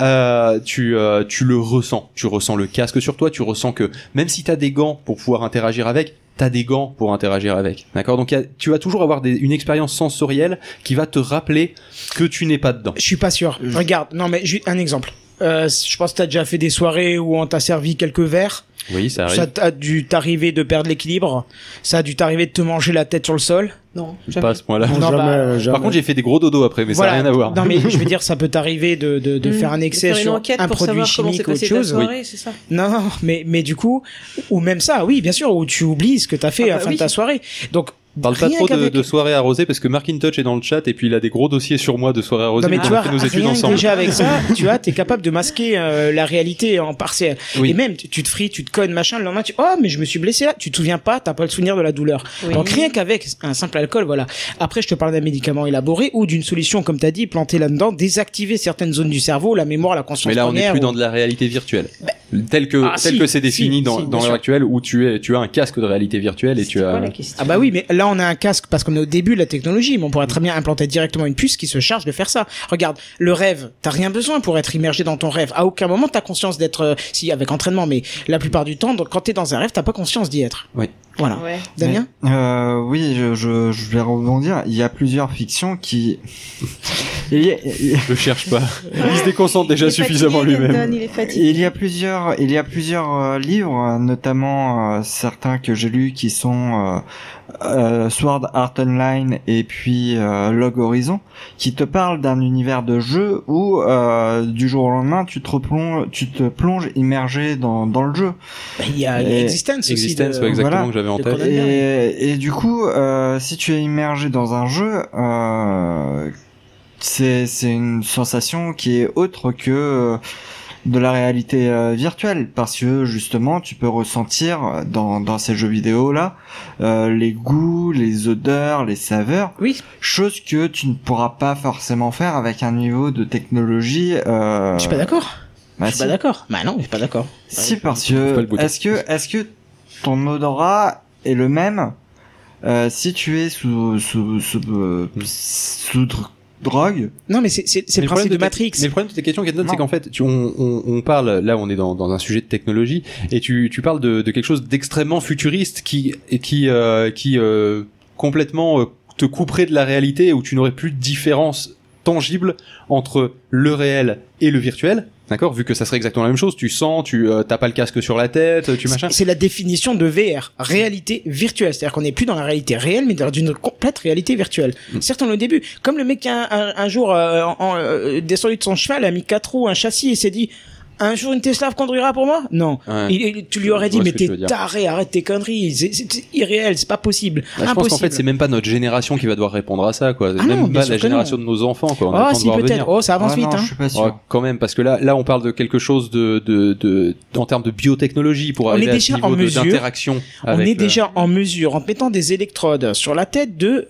Euh, tu, euh, tu le ressens, tu ressens le casque sur toi, tu ressens que même si t'as des gants pour pouvoir interagir avec, t'as des gants pour interagir avec, d'accord? Donc il y a- tu vas toujours avoir des, une expérience sensorielle qui va te rappeler que tu n'es pas dedans. Je suis pas sûr. Regarde, non mais juste un exemple. Euh, je pense que t'as déjà fait des soirées où on t'a servi quelques verres. Oui, ça arrive. Ça a dû t'arriver de perdre l'équilibre. Ça a dû t'arriver de te manger la tête sur le sol. Non, pas à ce point-là. Non, jamais, bah, jamais. Par contre, j'ai fait des gros dodos après, mais voilà. ça n'a rien à voir. Non mais je veux dire, ça peut t'arriver de, de, de Mmh. faire un excès faire une sur enquête un pour produit chimique ou autre chose. soirée, c'est ça Non, non, mais mais du coup, ou même ça, oui, bien sûr, où tu oublies ce que t'as fait Ah à la bah fin oui. de ta soirée. Donc Parle pas trop de, soirée arrosée parce que Markintosh est dans le chat et puis il a des gros dossiers sur moi de soirée arrosée. Non mais tu vois, nos études ensemble. déjà avec ça, tu vois, t'es capable de masquer euh, la réalité en partiel. Oui. Et même, tu, te frites, tu te cognes, machin, le lendemain, tu, oh, mais je me suis blessé là, tu te souviens pas, t'as pas le souvenir de la douleur. Oui. Donc rien qu'avec un simple alcool, voilà. Après, je te parle d'un médicament élaboré ou d'une solution, comme t'as dit, plantée là-dedans, désactiver certaines zones du cerveau, la mémoire, la conscience Mais là, on n'est plus ou- dans de la réalité virtuelle. Tel que, Ah, tel si, que c'est défini si, dans, si, dans l'heure actuelle où tu es, tu as un casque de réalité virtuelle et tu C'est quoi as. la question Ah bah oui, mais là on a un casque parce qu'on est au début de la technologie, mais on pourrait très bien implanter directement une puce qui se charge de faire ça. Regarde, le rêve, t'as rien besoin pour être immergé dans ton rêve. À aucun moment t'as conscience d'être, euh, si avec entraînement, mais la plupart du temps, donc, quand t'es dans un rêve, t'as pas conscience d'y être. Oui. Voilà. Ouais. Damien Euh, oui, je, je, je vais rebondir. Il y a plusieurs fictions qui. il, y a, Je cherche pas. Il se déconcentre déjà suffisamment lui-même. Il est fatigué. il y a plusieurs, il y a plusieurs euh, livres, euh, notamment euh, certains que j'ai lus qui sont euh, Sword Art Online et puis euh, Log Horizon, qui te parlent d'un univers de jeu où euh, du jour au lendemain tu te replonges, tu te plonges immergé dans, dans le jeu. Bah, Il y a il y a Et- Existence aussi. Existence, de- ouais, exactement Voilà. que j'avais en tête. Et, et du coup, euh, si tu es immergé dans un jeu, euh, c'est c'est une sensation qui est autre que euh, de la réalité euh, virtuelle parce que justement tu peux ressentir dans, dans ces jeux vidéo là les goûts, les odeurs, les saveurs, Oui. chose que tu ne pourras pas forcément faire avec un niveau de technologie. Euh, Je suis pas d'accord. bah je suis si. pas d'accord. Bah non, je suis pas d'accord. Si parce que est-ce que est-ce que ton odorat est le même euh, si tu es sous sous sous, euh, sous dr- drogue Non, mais c'est c'est c'est Mais le principe problème de Matrix. Mais le problème de tes questions, Kendon, c'est qu'en fait, tu, on, on, on parle, là, on est dans, dans un sujet de technologie, et tu, tu parles de, de quelque chose d'extrêmement futuriste qui, et qui, euh, qui euh, complètement euh, te couperait de la réalité, où tu n'aurais plus de différence tangible entre le réel et le virtuel. D'accord, vu que ça serait exactement la même chose, tu sens, tu euh, t'as pas le casque sur la tête, tu machin. C'est la définition de VR, réalité virtuelle. C'est-à-dire qu'on n'est plus dans la réalité réelle, mais dans une complète réalité virtuelle. Mm. Certes, on est au début. Comme le mec qui a un, un jour euh, en, euh, descendu de son cheval, a mis quatre roues, un châssis et s'est dit un jour une Tesla conduira pour moi Non. Ouais. Il- il- tu lui aurais dit mais t'es taré, arrête tes conneries, c'est irréel, c'est pas possible, Bah, je pense impossible. qu'en fait, c'est même pas notre génération qui va devoir répondre à ça, quoi. Ah même non, bien pas sûr la que non. génération de nos enfants, quoi. On Oh si peut-être, oh ça avance Ah vite non, hein. je suis pas sûr. Oh, quand même, parce que là, là, on parle de quelque chose de, de, de, en termes de biotechnologie pour On arriver est à ce niveau en de- mesure- d'interaction. On est le- déjà en mesure, en mettant des électrodes sur la tête, de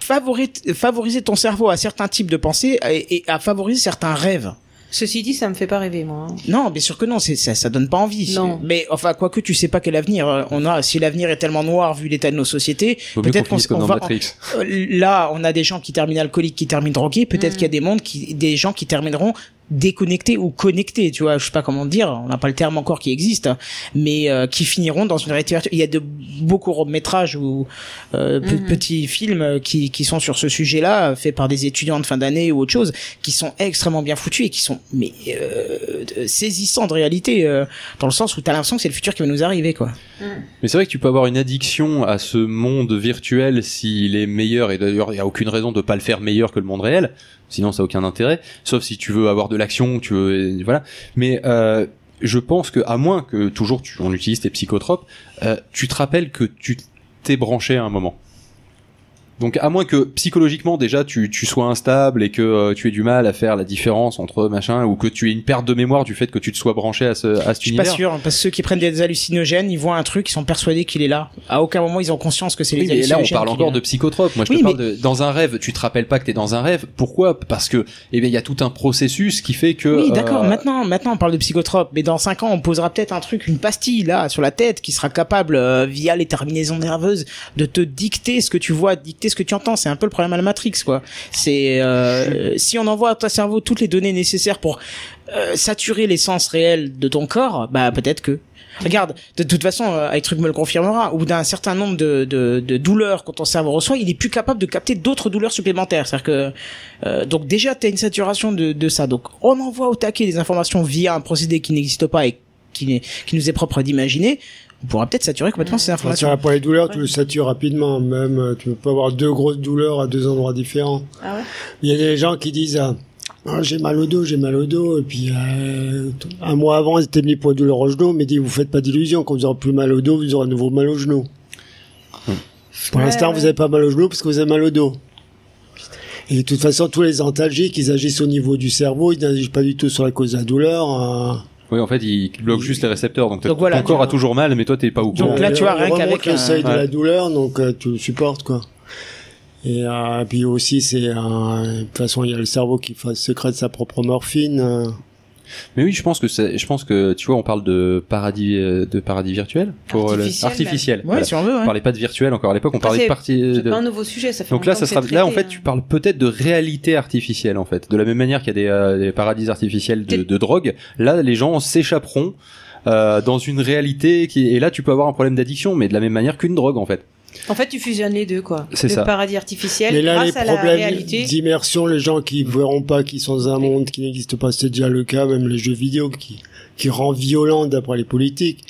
favori- favoriser ton cerveau à certains types de pensées et, et à favoriser certains rêves. Ceci dit, ça me fait pas rêver, moi. hein. Non, bien sûr que non, c'est ça, ça donne pas envie. Non. Mais enfin, quoique tu sais pas quel avenir euh, on a. Si l'avenir est tellement noir vu l'état de nos sociétés, peut-être qu'on on dans va. Matrix. euh, là, on a des gens qui terminent alcooliques, qui terminent drogués. Peut-être Mm. qu'il y a des mondes qui, des gens qui termineront déconnectés ou connectés. Tu vois, je sais pas comment dire. On n'a pas le terme encore qui existe, mais euh, qui finiront dans une réalité virtuelle. Il y a de beaux courts métrages ou euh, Mhm. petits films euh, qui, qui sont sur ce sujet-là, faits par des étudiants de fin d'année ou autre chose, qui sont extrêmement bien foutus et qui sont mais euh, de- saisissants de réalité, euh, dans le sens où t'as l'impression que c'est le futur qui va nous arriver, quoi. Mais c'est vrai que tu peux avoir une addiction à ce monde virtuel s'il est meilleur, et d'ailleurs, il n'y a aucune raison de pas le faire meilleur que le monde réel. Sinon, ça a aucun intérêt. Sauf si tu veux avoir de l'action, tu veux, voilà. Mais euh, je pense que à moins que toujours on utilise tes psychotropes, euh, tu te rappelles que tu t'es branché à un moment. Donc à moins que psychologiquement déjà tu, tu sois instable et que euh, tu aies du mal à faire la différence entre machin ou que tu aies une perte de mémoire du fait que tu te sois branché à ce à cet Je suis pas univers. sûr, parce que ceux qui prennent des hallucinogènes, ils voient un truc, ils sont persuadés qu'il est là. À aucun moment ils ont conscience que c'est les Oui, mais là, on parle encore de psychotropes. Moi, je Oui, te parle de, dans un rêve, tu te rappelles pas que t'es dans un rêve. Pourquoi? Parce que, eh bien, il y a tout un processus qui fait que, Oui, d'accord. euh, Maintenant, maintenant, on parle de psychotropes, mais dans 5 ans, on posera peut-être un truc, une pastille là sur la tête, qui sera capable, euh, via les terminaisons nerveuses, de te dicter ce que tu vois, dicter ce que tu entends. C'est un peu le problème à la Matrix, quoi. C'est euh, si on envoie à ton cerveau toutes les données nécessaires pour euh, saturer l'essence réelle de ton corps, bah peut-être que. Regarde, de toute façon, euh, iTruc me le confirmera, au bout d'un certain nombre de, de, douleurs que ton cerveau reçoit, il est plus capable de capter d'autres douleurs supplémentaires. C'est-à-dire que, euh, donc déjà, tu as une saturation de, de ça. Donc, on envoie au taquet des informations via un procédé qui n'existe pas et qui, qui nous est propre d'imaginer. On pourra peut-être saturer complètement ces Enfin, informations. pour les douleurs, tu le satures rapidement. Même, euh, tu peux avoir deux grosses douleurs à deux endroits différents. Ah ouais Il y a des gens qui disent ah, j'ai mal au dos, j'ai mal au dos, et puis euh, un mois avant, ils étaient mis pour une douleur au genou, mais dit vous faites pas d'illusion, quand vous aurez plus mal au dos, vous aurez à nouveau mal au genou. Pour Ouais, l'instant, ouais. vous avez pas mal au genou parce que vous avez mal au dos. Et de toute façon, tous les antalgiques, ils agissent au niveau du cerveau, ils n'agissent pas du tout sur la cause de la douleur. Euh. oui, en fait, il bloque juste les récepteurs. Donc, Donc voilà, ton corps a toujours mal, mais toi, t'es pas au courant. Donc là, tu vois, rien qu'avec le un- seuil de Ouais. la douleur, donc euh, tu le supportes, quoi. Et euh, puis aussi, c'est euh, de toute façon, il y a le cerveau qui sécrète sa propre morphine. Mais oui, je pense que c'est, je pense que, tu vois, on parle de paradis, euh, de paradis virtuel. Pour le- Artificiel, artificiel. Ouais, Voilà. si on veut. On Ouais. parlait pas de virtuel encore à l'époque, on Après, parlait de c'est- partie, C'est de- pas un nouveau sujet, ça fait Donc là, ça sera, c'est là, en traité, fait, hein. tu parles peut-être de réalité artificielle, en fait. De la même manière qu'il y a des, euh, des paradis artificiels de, de drogue, là, les gens s'échapperont euh, dans une réalité qui, et là, tu peux avoir un problème d'addiction, mais de la même manière qu'une drogue, en fait. En fait, tu fusionnes les deux, quoi. C'est le ça. paradis artificiel Mais là, les grâce à la problèmes réalité. d'immersion, les gens qui verront pas qu'ils sont dans un monde qui n'existe pas, c'est déjà le cas, même les jeux vidéo qui, qui rend violent d'après les politiques.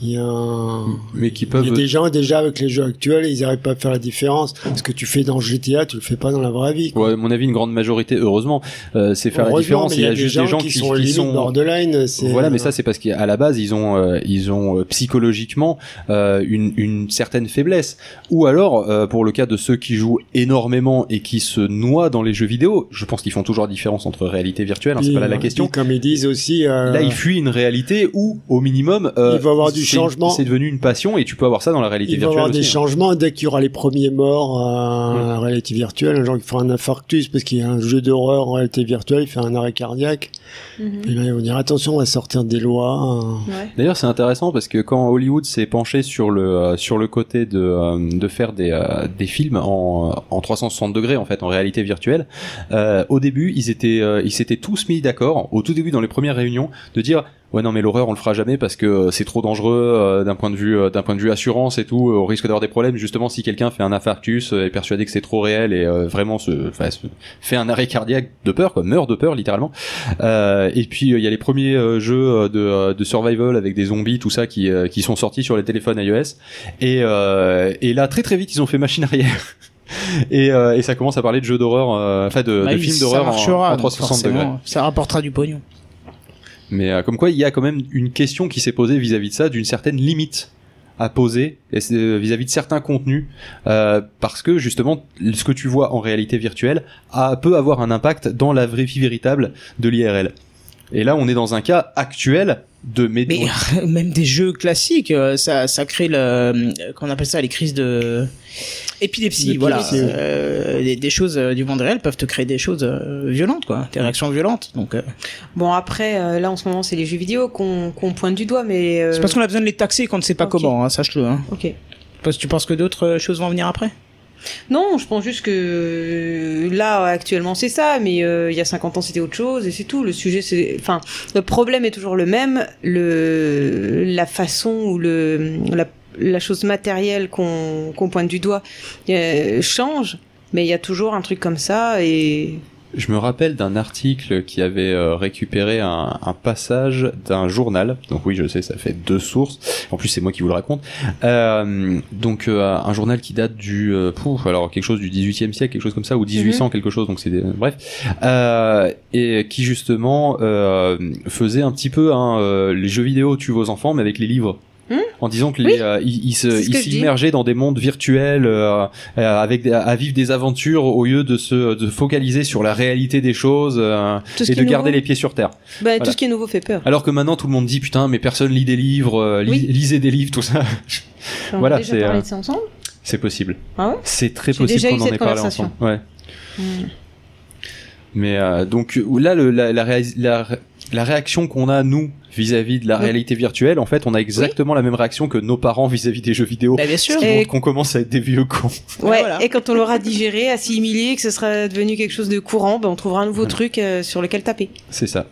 Il y a, un- Mais qui il peuvent. y a des gens déjà avec les jeux actuels, ils n'arrivent pas à faire la différence. Ce que tu fais dans GTA, tu le fais pas dans la vraie vie. quoi. Ouais, à mon avis, une grande majorité, heureusement, euh, c'est faire la différence. Il y a juste des gens qui, sont qui sont borderline. c'est- Voilà, mais ça c'est parce qu'à la base ils ont euh, ils ont euh, psychologiquement euh, une, une certaine faiblesse. Ou alors euh, pour le cas de ceux qui jouent énormément et qui se noient dans les jeux vidéo, je pense qu'ils font toujours la différence entre réalité virtuelle, hein, c'est pas là la euh, question. puis comme ils disent aussi, euh, Là, ils fuient une réalité où, au minimum, euh, Il va y avoir du c'est- changement. C'est devenu une passion et tu peux avoir ça dans la réalité il va y virtuelle avoir des aussi. hein. changements dès qu'il y aura les premiers morts euh, Ouais. en réalité virtuelle. Un genre qui fera un infarctus parce qu'il y a un jeu d'horreur en réalité virtuelle, il fait un arrêt cardiaque. Mhm. Et là, ils vont dire attention, on va sortir des lois. euh. Ouais. D'ailleurs, c'est intéressant parce que quand Hollywood s'est penché sur le euh, sur le côté de euh, de faire des euh, des films en en 360 degrés en fait en réalité virtuelle, euh, au début ils étaient euh, ils s'étaient tous mis d'accord au tout début dans les premières réunions de dire ouais non mais l'horreur on le fera jamais parce que c'est trop dangereux euh, d'un point de vue euh, d'un point de vue assurance et tout, euh, on risque d'avoir des problèmes justement si quelqu'un fait un infarctus est persuadé que c'est trop réel et vraiment se, fait un arrêt cardiaque de peur quoi, meurt de peur littéralement. Et puis il y a les premiers jeux de, de survival avec des zombies, tout ça qui, qui sont sortis sur les téléphones iOS. Et, euh, et là très très vite ils ont fait machine arrière. Et, euh, et ça commence à parler de jeux d'horreur, euh, enfin de, Bah de oui, films d'horreur en, marchera, en donc 360 degrés. Ça rapportera du pognon. Mais euh, comme quoi, il y a quand même une question qui s'est posée vis-à-vis de ça, d'une certaine limite à poser euh, vis-à-vis de certains contenus, euh, parce que justement, ce que tu vois en réalité virtuelle peut avoir un impact dans la vraie vie véritable de l'IRL. Et là, on est dans un cas actuel de Mais même des jeux classiques, euh, ça, ça crée le, euh, qu'on appelle ça, les crises de épilepsie. D'épilepsie, Voilà. Euh, des, des choses du monde réel peuvent te créer des choses violentes, quoi, des réactions violentes. Donc, euh, Bon, après, là, en ce moment, c'est les jeux vidéo qu'on qu'on pointe du doigt, mais... euh, c'est parce qu'on a besoin de les taxer quand on ne sait pas comment, hein, sache-le. Hein. Ok. Parce que tu penses que d'autres choses vont venir après? Non, je pense juste que euh, là, actuellement, c'est ça, mais euh, il y a 50 ans, c'était autre chose, et c'est tout. Le sujet, c'est... Enfin, le problème est toujours le même. Le... La façon ou le... La, chose matérielle qu'on qu'on pointe du doigt euh, change, mais il y a toujours un truc comme ça, et... Je me rappelle d'un article qui avait euh, récupéré un, un passage d'un journal. Donc oui, je sais, ça fait deux sources. En plus, c'est moi qui vous le raconte. Euh, donc euh, un journal qui date du, euh, pouf, alors quelque chose du 18e siècle, quelque chose comme ça, ou 1800 quelque chose. Donc c'est des- bref, euh, et qui justement euh, faisait un petit peu hein, euh, les jeux vidéo tuent vos enfants, mais avec les livres. Hmm? En disant que Oui. les, euh, ils, ils s'immergeaient dans des mondes virtuels euh, euh, avec à vivre des aventures au lieu de se de focaliser sur la réalité des choses euh, et de garder nouveau. les pieds sur terre. Bah, Voilà. Tout ce qui est nouveau fait peur. Alors que maintenant tout le monde dit putain mais personne lit des livres, li- Oui. lisez des livres tout ça. On voilà, c'est, C'est possible. Ah ouais? C'est très possible qu'on en ait parlé ensemble. Ouais. Hmm. Mais donc là le, la, la, réalis- la, la réaction qu'on a nous vis-à-vis de la Oui. réalité virtuelle, en fait, on a exactement la même réaction que nos parents vis-à-vis des jeux vidéo. Bah, bien sûr. Ce qui Et- montre qu'on commence à être des vieux cons. Ouais, voilà. et quand on l'aura digéré, assimilé, que ce sera devenu quelque chose de courant, ben on trouvera un nouveau truc euh, sur lequel taper. C'est ça.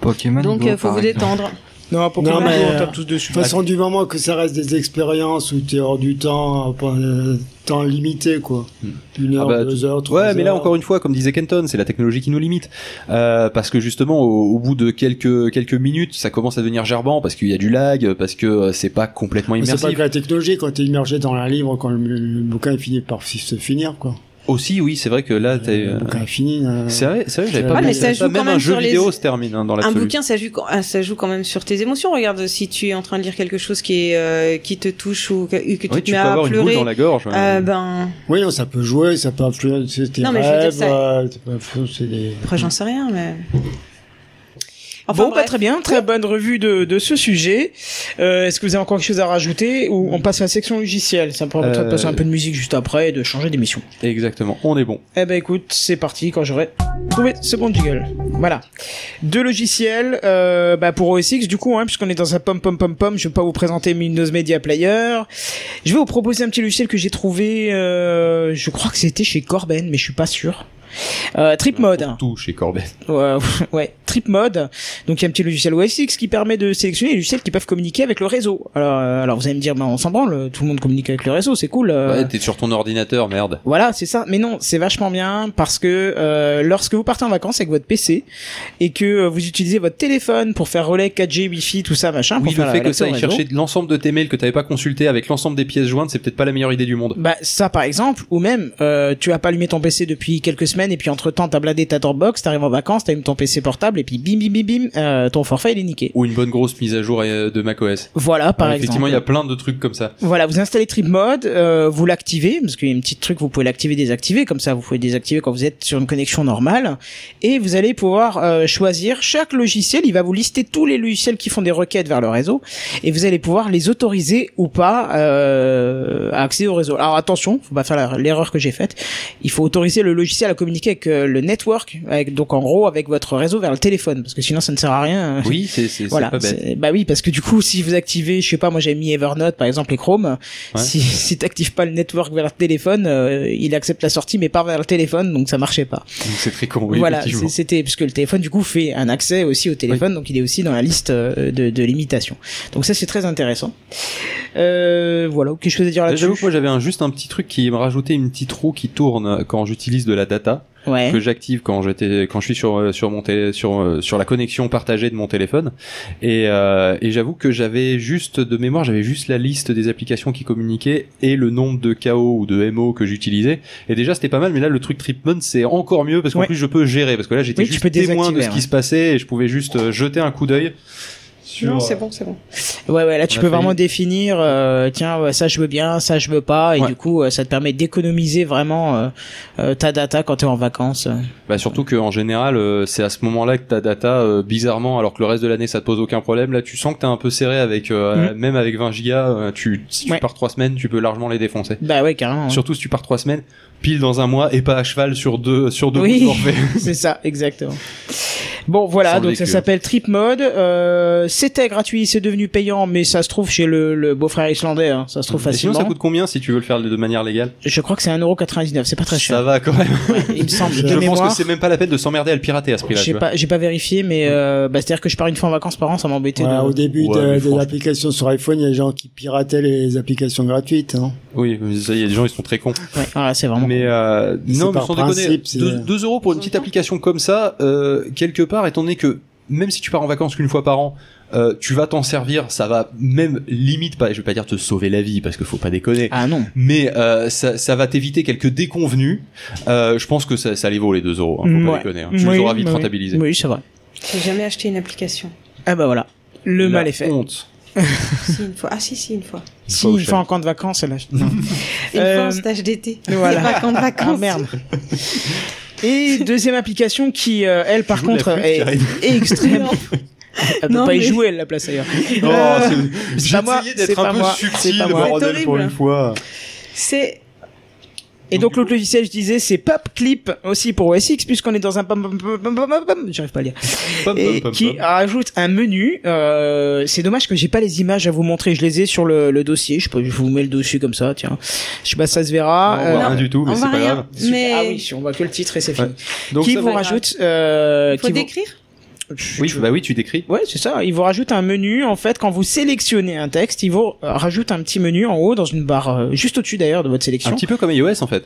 Pokémon Donc, Go, euh, faut vous exemple. détendre. Non, Pokémon Non, mais, on euh, tape tous dessus. De toute façon, du moment que ça reste des expériences où tu es hors du temps, euh, temps limité, quoi. Une heure, Ah bah, deux heures, trois Ouais, mais là encore une fois, comme disait Kenton, c'est la technologie qui nous limite. Euh, parce que justement, au, au bout de quelques quelques minutes, ça commence à devenir gerbant parce qu'il y a du lag, parce que c'est pas complètement Mais C'est pas immersif. que la technologie, quand tu es immergé dans un livre, quand le, le bouquin est fini par se finir, quoi. Aussi, oui, c'est vrai que là, t'es. Bouquin est fini. euh, C'est vrai, c'est vrai, j'avais Ah, pas mais pensé ça à joue quand Même même un jeu vidéo se termine hein, dans Un l'absolu. bouquin, ça joue, ah, ça joue quand même sur tes émotions. Regarde, si tu es en train de lire quelque chose qui est, euh, qui te touche ou que, que tu Oui, te tu mets peux à avoir une boule pleurer, dans la gorge. euh, ben, Oui, non, ça peut jouer, ça peut influencer tes Non, mais je veux dire, rêves. ça- euh, après j'en sais rien, mais. Enfin, bon, bah, bref. très bien, très bonne revue de, de ce sujet. Euh, Est-ce que vous avez encore quelque chose à rajouter ou on passe à la section logicielle? Ça me permettra de Euh, passer un peu de musique juste après et de changer d'émission. Exactement, on est bon. Eh ben écoute, c'est parti quand j'aurai trouvé ce bon jiggle. Voilà. Deux logiciels euh, bah, pour OS X du coup, hein, puisqu'on est dans un pom pom pom pom, je vais pas vous présenter Windows Media Player. Je vais vous proposer un petit logiciel que j'ai trouvé, euh, je crois que c'était chez Corben, mais je suis pas sûr. Euh, Trip Mode. Tout chez Corbet. Ouais, ouais, Trip Mode. Donc il y a un petit logiciel OS X qui permet de sélectionner les logiciels qui peuvent communiquer avec le réseau. Alors, euh, alors vous allez me dire, bah, on s'en branle, tout le monde communique avec le réseau, c'est cool. euh. Ouais, t'es sur ton ordinateur, merde. Voilà, c'est ça. Mais non, c'est vachement bien parce que euh, lorsque vous partez en vacances avec votre PC et que euh, vous utilisez votre téléphone pour faire relais 4G, Wi-Fi, tout ça, machin, Oui, pour faire le fait que ça aille chercher l'ensemble de tes mails que t'avais pas consulté avec l'ensemble des pièces jointes, c'est peut-être pas la meilleure idée du monde. Bah ça par exemple, ou même euh, tu as pas allumé ton PC depuis quelques semaines et puis entre temps t'as bladé ta Dropbox, t'arrives en vacances, t'allumes ton PC portable et puis bim bim bim bim, euh, ton forfait il est niqué. Ou une bonne grosse mise à jour euh, de macOS. Voilà par exemple. Effectivement, il y a plein de trucs comme ça. Voilà, vous installez Trip Mode, euh, vous l'activez parce qu'il y a un petit truc, vous pouvez l'activer, désactiver, comme ça vous pouvez désactiver quand vous êtes sur une connexion normale, et vous allez pouvoir euh, choisir chaque logiciel. Il va vous lister tous les logiciels qui font des requêtes vers le réseau, et vous allez pouvoir les autoriser ou pas à accéder au réseau. Alors attention, faut pas faire l'erreur que j'ai faite. Il faut autoriser le logiciel à communiquer avec euh, le network, avec donc en gros avec votre réseau vers le téléphone, parce que sinon ça ne sert à rien. Oui, c'est c'est- Voilà, pas bête. c'est- bah oui, parce que du coup, si vous activez, je sais pas, moi j'ai mis Evernote par exemple et Chrome, si, si t'actives pas le network vers le téléphone, euh, il accepte la sortie mais pas vers le téléphone, donc ça marchait pas. C'est très con, oui, voilà, c'était parce que le téléphone du coup fait un accès aussi au téléphone, donc il est aussi dans la liste euh, de, de limitation. Donc ça c'est très intéressant. Euh, voilà, quelque chose à dire Là, là-dessus J'avoue que moi j'avais un, juste un petit truc qui me rajoutait une petite roue qui tourne quand j'utilise de la data Ouais. que j'active quand j'étais quand je suis sur euh, sur mon télé, sur euh, sur la connexion partagée de mon téléphone et euh, et j'avoue que j'avais juste de mémoire j'avais juste la liste des applications qui communiquaient et le nombre de KO ou de MO que j'utilisais et déjà c'était pas mal mais là le truc Tripmon c'est encore mieux parce qu'en Ouais. plus je peux gérer parce que là j'étais Oui, juste témoin de ce qui ouais. se passait et je pouvais juste euh, jeter un coup d'œil sur Non, c'est bon, c'est bon. Ouais, ouais, là tu peux vraiment définir, euh, tiens, ouais, ça je veux bien, ça je veux pas, et Ouais. du coup euh, ça te permet d'économiser vraiment euh, euh, ta data quand t'es en vacances. Bah surtout que en général, euh, c'est à ce moment-là que ta data, euh, bizarrement, alors que le reste de l'année ça te pose aucun problème, là tu sens que t'es un peu serré avec, euh, même avec 20 gigas, euh, tu, si tu. Ouais. pars trois semaines, tu peux largement les défoncer. Bah ouais, carrément. Surtout si tu pars trois semaines, pile dans un mois et pas à cheval sur deux sur deux Oui. c'est ça, exactement. Bon voilà, donc ça que- s'appelle Trip Mode. Euh, C'était gratuit, c'est devenu payant, mais ça se trouve chez le, le beau-frère islandais. hein. Ça se trouve Et sinon, facilement. ça coûte combien si tu veux le faire de manière légale Je crois que c'est 1,99€, c'est pas très Ça cher. va quand même. Il me semble. Je de pense que c'est même pas la peine de s'emmerder à le pirater à ce prix-là. J'ai pas, j'ai pas vérifié, mais euh, bah, c'est-à-dire que je pars une fois en vacances par an, ça m'embêtait. Ouais, de... Au début Ouais, de- applications sur iPhone, il y a des gens qui pirataient les applications gratuites. Hein. Oui, ça, il y a des gens, ils sont très cons. Ouais, voilà, c'est vraiment. Mais euh, non, mais sans déconner, principe, c'est- 2 euros pour une petite application comme ça, euh, quelque part, étant donné que même si tu pars en vacances qu'une fois par an, euh, tu vas t'en servir, ça va même limite pas, je vais pas dire te sauver la vie parce qu'il faut pas déconner, Ah non. mais euh, ça, ça va t'éviter quelques déconvenus. Euh, je pense que ça, ça les vaut les 2 euros, hein, faut pas Ouais. déconner. hein. Tu Oui, les auras vite oui, rentabilisés. Oui, c'est vrai. J'ai jamais acheté une application. Ah bah voilà. Le La mal est fait. Honte. si, une fois. Ah si, si, une fois. Si, fois une fois en camp de vacances, elle a... Une Euh, fois en stage d'été. voilà. Pas quand de vacances. Ah merde. Et deuxième application qui, euh, elle, par contre, est, est extrême. Elle peut Non, pas y jouer, elle la place ailleurs. Oh, Euh, c'est- J'essayais d'être un peu moi, subtil, bordel, pour une fois. C'est Et donc l'autre logiciel, je disais, c'est Pop Clip aussi pour OS X, puisqu'on est dans un pom pom pom pom pom pom pom, j'arrive pas à lire. Pom, Et pom, pom, qui pom. rajoute un menu. Euh, c'est dommage que j'ai pas les images à vous montrer. Je les ai sur le, le dossier. Je, peux, je vous mets le dessus comme ça. Tiens, je sais pas ça se verra. Non, on voit Euh, rien du tout, mais on c'est pas rien. grave. Mais Ah oui, si on voit que le titre et c'est fini. Donc qui vous rajoute euh, faut qui vous- Oui, bah oui, tu décris. Ouais, c'est ça. Il vous rajoute un menu. En fait, quand vous sélectionnez un texte, il vous euh, rajoute un petit menu en haut dans une barre euh, juste au-dessus d'ailleurs de votre sélection. Un petit peu comme iOS en fait.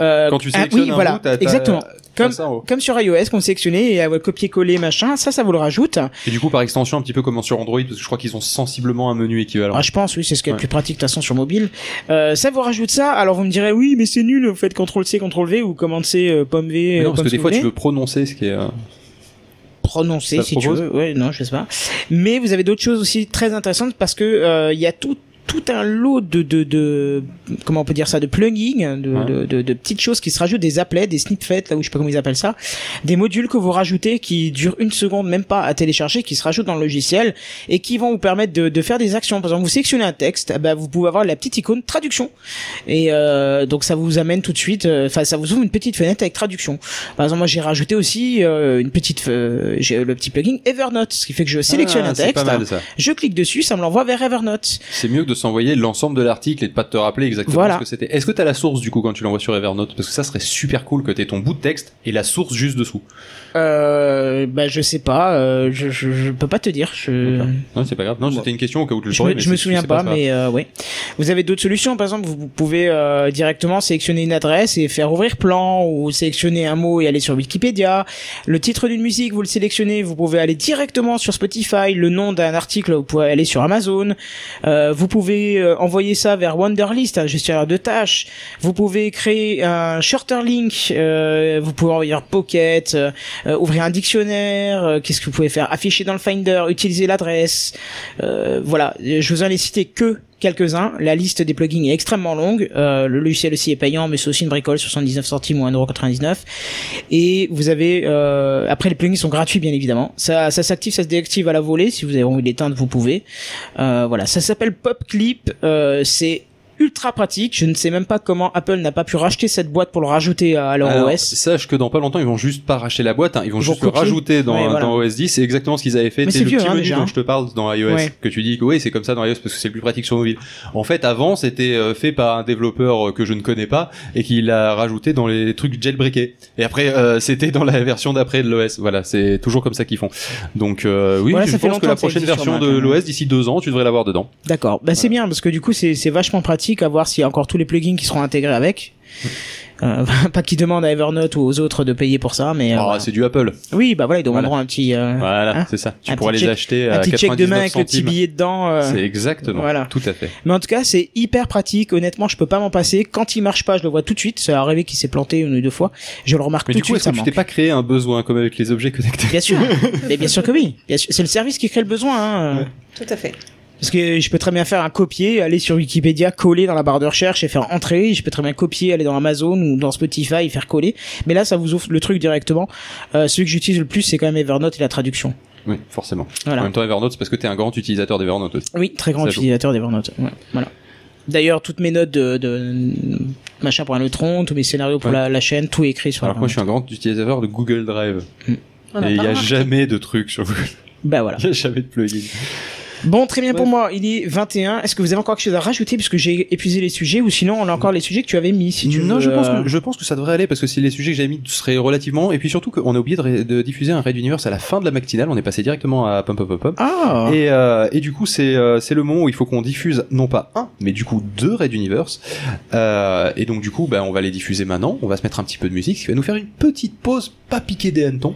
Euh, Quand tu ah, sélectionnes oui, un voilà, bout, exactement. Comme, ça sur iOS, qu'on sélectionnait et à copier-coller machin, ça, ça vous le rajoute. Et du coup, par extension, un petit peu comme sur Android, parce que je crois qu'ils ont sensiblement un menu équivalent. Ah, je pense, oui, c'est ce qui est le Ouais. plus pratique de toute façon sur mobile. Euh, ça vous rajoute ça. Alors vous me direz, oui, mais c'est nul. Vous faites CTRL C, CTRL V ou commande C, euh, pomme V. Mais euh, non, parce que des fois, tu veux prononcer ce qui est. prononcer si tu veux. Ouais, non, je sais pas. Mais vous avez d'autres choses aussi très intéressantes parce que euh, il y a tout tout un lot de, de, de comment on peut dire ça de plugins de, Ouais. de, de, de petites choses qui se rajoutent des applets des snippets là où je sais pas comment ils appellent ça des modules que vous rajoutez qui durent une seconde même pas à télécharger qui se rajoutent dans le logiciel et qui vont vous permettre de, de faire des actions par exemple vous sélectionnez un texte ben, vous pouvez avoir la petite icône traduction et euh, donc ça vous amène tout de suite euh, enfin ça vous ouvre une petite fenêtre avec traduction par exemple moi j'ai rajouté aussi euh, une petite euh, j'ai le petit plugin Evernote ce qui fait que je sélectionne ah, un texte pas mal ça. je clique dessus ça me l'envoie vers Evernote C'est mieux que de s'envoyer l'ensemble de l'article et de pas te rappeler exactement Voilà. ce que c'était. Est-ce que t'as la source du coup quand tu l'envoies sur Evernote? Parce que ça serait super cool que t'aies ton bout de texte et la source juste dessous. euh, bah je sais pas euh, je, je je peux pas te dire je D'accord. Non, c'est pas grave. Non, c'était une question au cas où tu le je saurais, me, mais je me souviens pas, mais euh, oui. Vous avez d'autres solutions, par exemple, vous pouvez euh, directement sélectionner une adresse et faire ouvrir plan, ou sélectionner un mot et aller sur Wikipédia. Le titre d'une musique, vous le sélectionnez, vous pouvez aller directement sur Spotify. Le nom d'un article, vous pouvez aller sur Amazon. Vous pouvez euh, envoyer ça vers Wonderlist, un gestionnaire de tâches. Vous pouvez créer un shorter link. euh, vous pouvez envoyer un Pocket, euh, euh, ouvrir un dictionnaire. euh, Qu'est-ce que vous pouvez faire Afficher dans le Finder, utiliser l'adresse. Voilà, je vous en ai cité que quelques-uns. La liste des plugins est extrêmement longue. Euh, le logiciel aussi est payant, mais c'est aussi une bricole, 79 centimes ou 1,99€. Et vous avez... Euh, après, les plugins sont gratuits, bien évidemment. Ça, ça s'active, ça se désactive à la volée. Si vous avez envie de l'éteindre, vous pouvez. Euh, voilà, ça s'appelle PopClip. Euh, c'est ultra pratique. Je ne sais même pas comment Apple n'a pas pu racheter cette boîte pour le rajouter à leur Alors, OS. sache que dans pas longtemps, ils vont juste pas racheter la boîte, hein, ils vont Ils juste vont le rajouter dans, Ouais, voilà. dans OS 10. C'est exactement ce qu'ils avaient fait. Mais C'est le vieux, petit hein, menu déjà, dont je te parle dans iOS, Ouais. que tu dis que oui, c'est comme ça dans iOS parce que c'est plus pratique sur mobile. En fait, avant, c'était euh, fait par un développeur euh, que je ne connais pas et qui l'a rajouté dans les trucs jailbreakés. Et après, euh, c'était dans la version d'après de l'OS. Voilà, c'est toujours comme ça qu'ils font. Donc, euh, oui, Voilà, je ça fait pense que la prochaine version de hein. l'OS d'ici deux ans, tu devrais l'avoir dedans. D'accord. Bah c'est bien parce que du coup c'est vachement pratique à voir s'il y a encore tous les plugins qui seront intégrés avec. Euh, pas qu'ils demandent à Evernote ou aux autres de payer pour ça, mais euh, Oh, voilà. c'est du Apple. oui, bah voilà, ils demanderont Voilà. un petit euh, Voilà, Hein c'est ça. Tu pourras les check- acheter à un petit check de main 99 avec le petit centimes. billet dedans. euh, C'est exactement. voilà. Tout à fait. Mais en tout cas, c'est hyper pratique. Honnêtement, je peux pas m'en passer. Quand il marche pas, je le vois tout de suite. Ça est arrivé qu'il s'est planté une ou deux fois. Je le remarque Mais tout du de coup, suite. est-ce Ça que tu t'es pas créé un besoin comme avec les objets connectés? Bien sûr. Mais bien sûr que oui. C'est le service qui crée le besoin. Hein. Tout à fait. Parce que je peux très bien faire un copier, aller sur Wikipédia, coller dans la barre de recherche et faire entrer. Je peux très bien copier, aller dans Amazon ou dans Spotify et faire coller. Mais là, ça vous ouvre le truc directement. Euh, celui que j'utilise le plus, c'est quand même Evernote et la traduction. Oui, forcément. Voilà. En même temps, Evernote, c'est parce que t'es un grand utilisateur d'Evernote aussi. Oui, très grand Ça utilisateur d'Evernote. Ouais, voilà. D'ailleurs, toutes mes notes de, de machin pour un neutron, tous mes scénarios pour Ouais. la, la chaîne, tout est écrit sur Alors que moi, je Evernote. suis un grand utilisateur de Google Drive. A Et il pas y a remarqué. jamais de trucs sur Google. Bah voilà. Il y a jamais de plugin. Bon, très bien pour moi. Il est 21. Est-ce que vous avez encore quelque chose à rajouter puisque j'ai épuisé les sujets ou sinon on a encore les sujets que tu avais mis si tu non, veux, je pense euh, que je pense que ça devrait aller parce que si les sujets que j'avais mis seraient relativement et puis surtout qu'on a oublié de, diffuser un Raid Universe à la fin de la matinale. On est passé directement à Pump Pump Up. Ah. Et, euh, et du coup, c'est euh, c'est le moment où il faut qu'on diffuse non pas un, mais du coup deux Red Universe. Euh, et donc du coup, ben, on va les diffuser maintenant. On va se mettre un petit peu de musique, ce qui va nous faire une petite pause, pas piquer des hannetons.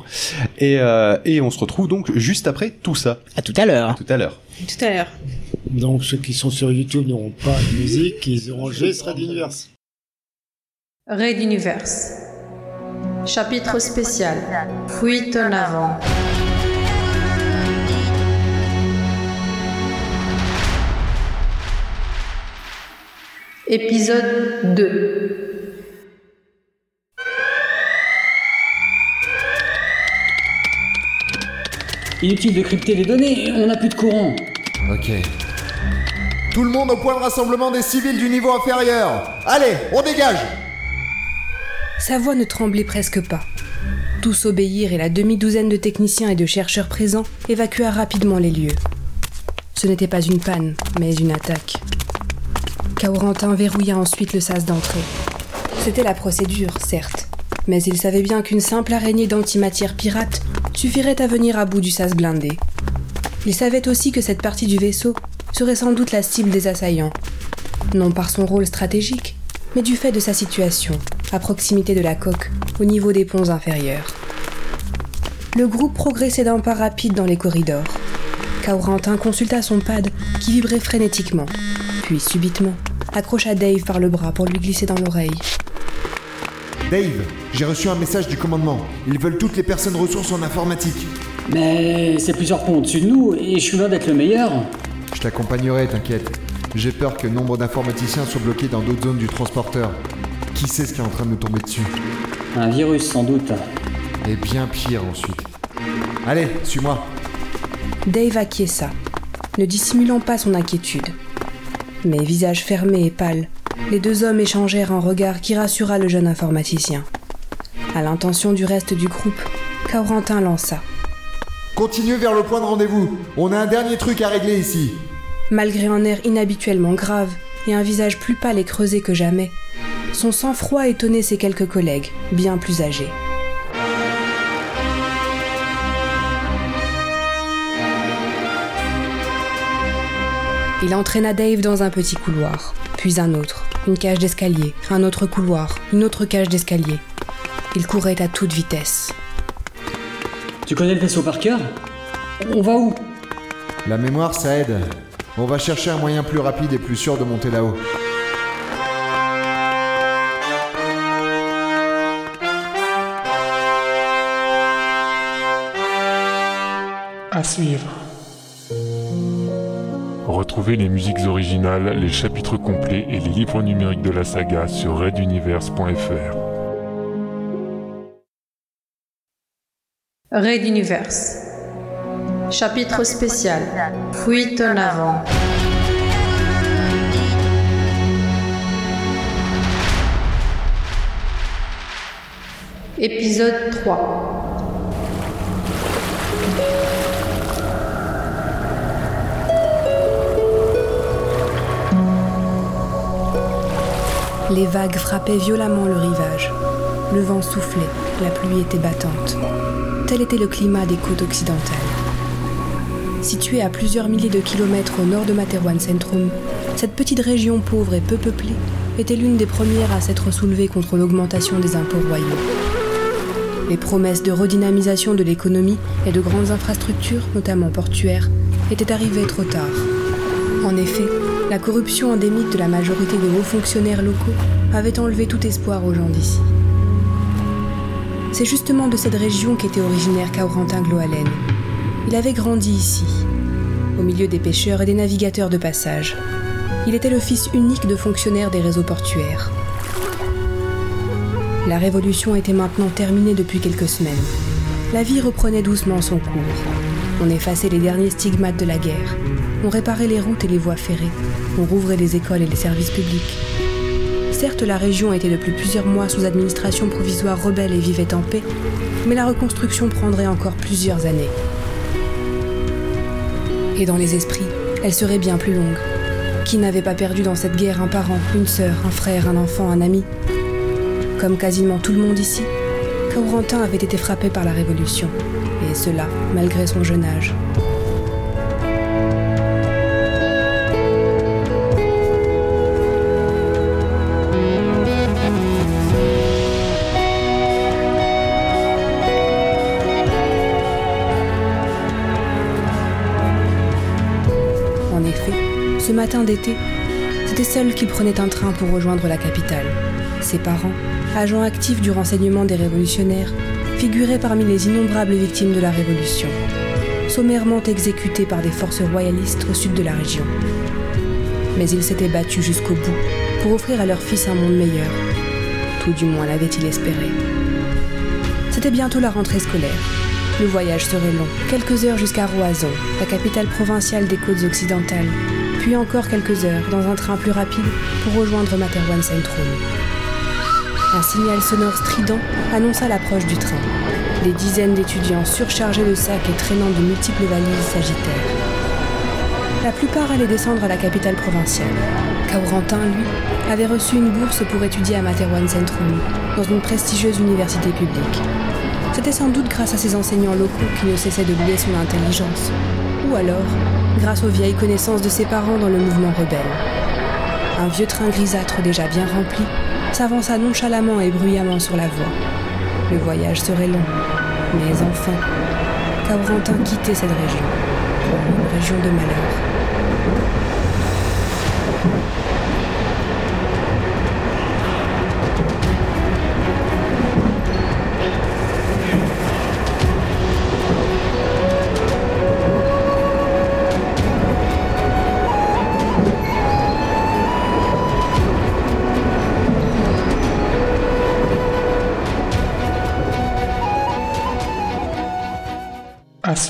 Et, euh, et on se retrouve donc juste après tout ça. À tout à l'heure. Tout à l'heure. Tout à l'heure. Donc ceux qui sont sur YouTube n'auront pas de musique, ils auront juste Red Universe. Raid Universe. Chapitre spécial. Fuite en avant. Épisode 2. Inutile de crypter les données, on n'a plus de courant. Ok. Tout le monde au point de rassemblement des civils du niveau inférieur. Allez, on dégage Sa voix ne tremblait presque pas. Tous obéirent et la demi-douzaine de techniciens et de chercheurs présents évacua rapidement les lieux. Ce n'était pas une panne, mais une attaque. Kaurentin verrouilla ensuite le sas d'entrée. C'était la procédure, certes, mais il savait bien qu'une simple araignée d'antimatière pirate suffirait à venir à bout du sas blindé. Il savait aussi que cette partie du vaisseau serait sans doute la cible des assaillants, non par son rôle stratégique, mais du fait de sa situation, à proximité de la coque, au niveau des ponts inférieurs. Le groupe progressait d'un pas rapide dans les corridors. Kaurentin consulta son pad qui vibrait frénétiquement, puis subitement accrocha Dave par le bras pour lui glisser dans l'oreille. Dave, j'ai reçu un message du commandement. Ils veulent toutes les personnes ressources en informatique. Mais c'est plusieurs ponts au-dessus de nous et je suis loin d'être le meilleur. Je t'accompagnerai, t'inquiète. J'ai peur que nombre d'informaticiens soient bloqués dans d'autres zones du transporteur. Qui sait ce qui est en train de nous tomber dessus? Un virus sans doute. Et bien pire ensuite. Allez, suis-moi. Dave acquiesça, ne dissimulant pas son inquiétude. Mais visage fermé et pâle, les deux hommes échangèrent un regard qui rassura le jeune informaticien. À l'intention du reste du groupe, Kaurentin lança. Continuez vers le point de rendez-vous. On a un dernier truc à régler ici. Malgré un air inhabituellement grave et un visage plus pâle et creusé que jamais, son sang-froid étonnait ses quelques collègues, bien plus âgés. Il entraîna Dave dans un petit couloir, puis un autre, une cage d'escalier, un autre couloir, une autre cage d'escalier. Il courait à toute vitesse. Tu connais le vaisseau par cœur? On va où? La mémoire, ça aide. On va chercher un moyen plus rapide et plus sûr de monter là-haut. À suivre. Retrouvez les musiques originales, les chapitres complets et les livres numériques de la saga sur raiduniverse.fr. Raid Universe. Chapitre spécial. Fuite en avant. Épisode 3. Les vagues frappaient violemment le rivage. Le vent soufflait, la pluie était battante. Tel était le climat des côtes occidentales? Située à plusieurs milliers de kilomètres au nord de Materwan Centrum, cette petite région pauvre et peu peuplée était l'une des premières à s'être soulevée contre l'augmentation des impôts royaux. Les promesses de redynamisation de l'économie et de grandes infrastructures, notamment portuaires, étaient arrivées trop tard. En effet, la corruption endémique de la majorité des hauts fonctionnaires locaux avait enlevé tout espoir aux gens d'ici. C'est justement de cette région qu'était originaire Kaurentin Gloalen. Il avait grandi ici, au milieu des pêcheurs et des navigateurs de passage. Il était le fils unique de fonctionnaires des réseaux portuaires. La révolution était maintenant terminée depuis quelques semaines. La vie reprenait doucement son cours. On effaçait les derniers stigmates de la guerre. On réparait les routes et les voies ferrées. On rouvrait les écoles et les services publics. Certes, la région était depuis plusieurs mois sous administration provisoire rebelle et vivait en paix, mais la reconstruction prendrait encore plusieurs années. Et dans les esprits, elle serait bien plus longue. Qui n'avait pas perdu dans cette guerre un parent, une sœur, un frère, un enfant, un ami? Comme quasiment tout le monde ici, Kaurentin avait été frappé par la Révolution, et cela malgré son jeune âge. Ce matin d'été, c'était seul qu'il prenait un train pour rejoindre la capitale. Ses parents, agents actifs du renseignement des révolutionnaires, figuraient parmi les innombrables victimes de la Révolution, sommairement exécutés par des forces royalistes au sud de la région. Mais ils s'étaient battus jusqu'au bout pour offrir à leur fils un monde meilleur. Tout du moins l'avait-il espéré. C'était bientôt la rentrée scolaire. Le voyage serait long, quelques heures jusqu'à Roison, la capitale provinciale des côtes occidentales, puis encore quelques heures dans un train plus rapide pour rejoindre Materwan Centrum. Un signal sonore strident annonça l'approche du train. Des dizaines d'étudiants surchargés de sacs et traînant de multiples valises s'agitèrent. La plupart allaient descendre à la capitale provinciale. Kaurentin, lui, avait reçu une bourse pour étudier à Materwan Centrum, dans une prestigieuse université publique. C'était sans doute grâce à ses enseignants locaux qui ne cessaient de louer son intelligence, alors grâce aux vieilles connaissances de ses parents dans le mouvement rebelle. Un vieux train grisâtre déjà bien rempli s'avança nonchalamment et bruyamment sur la voie. Le voyage serait long, mais enfin, Kaurentin quittait cette région, région de malheur.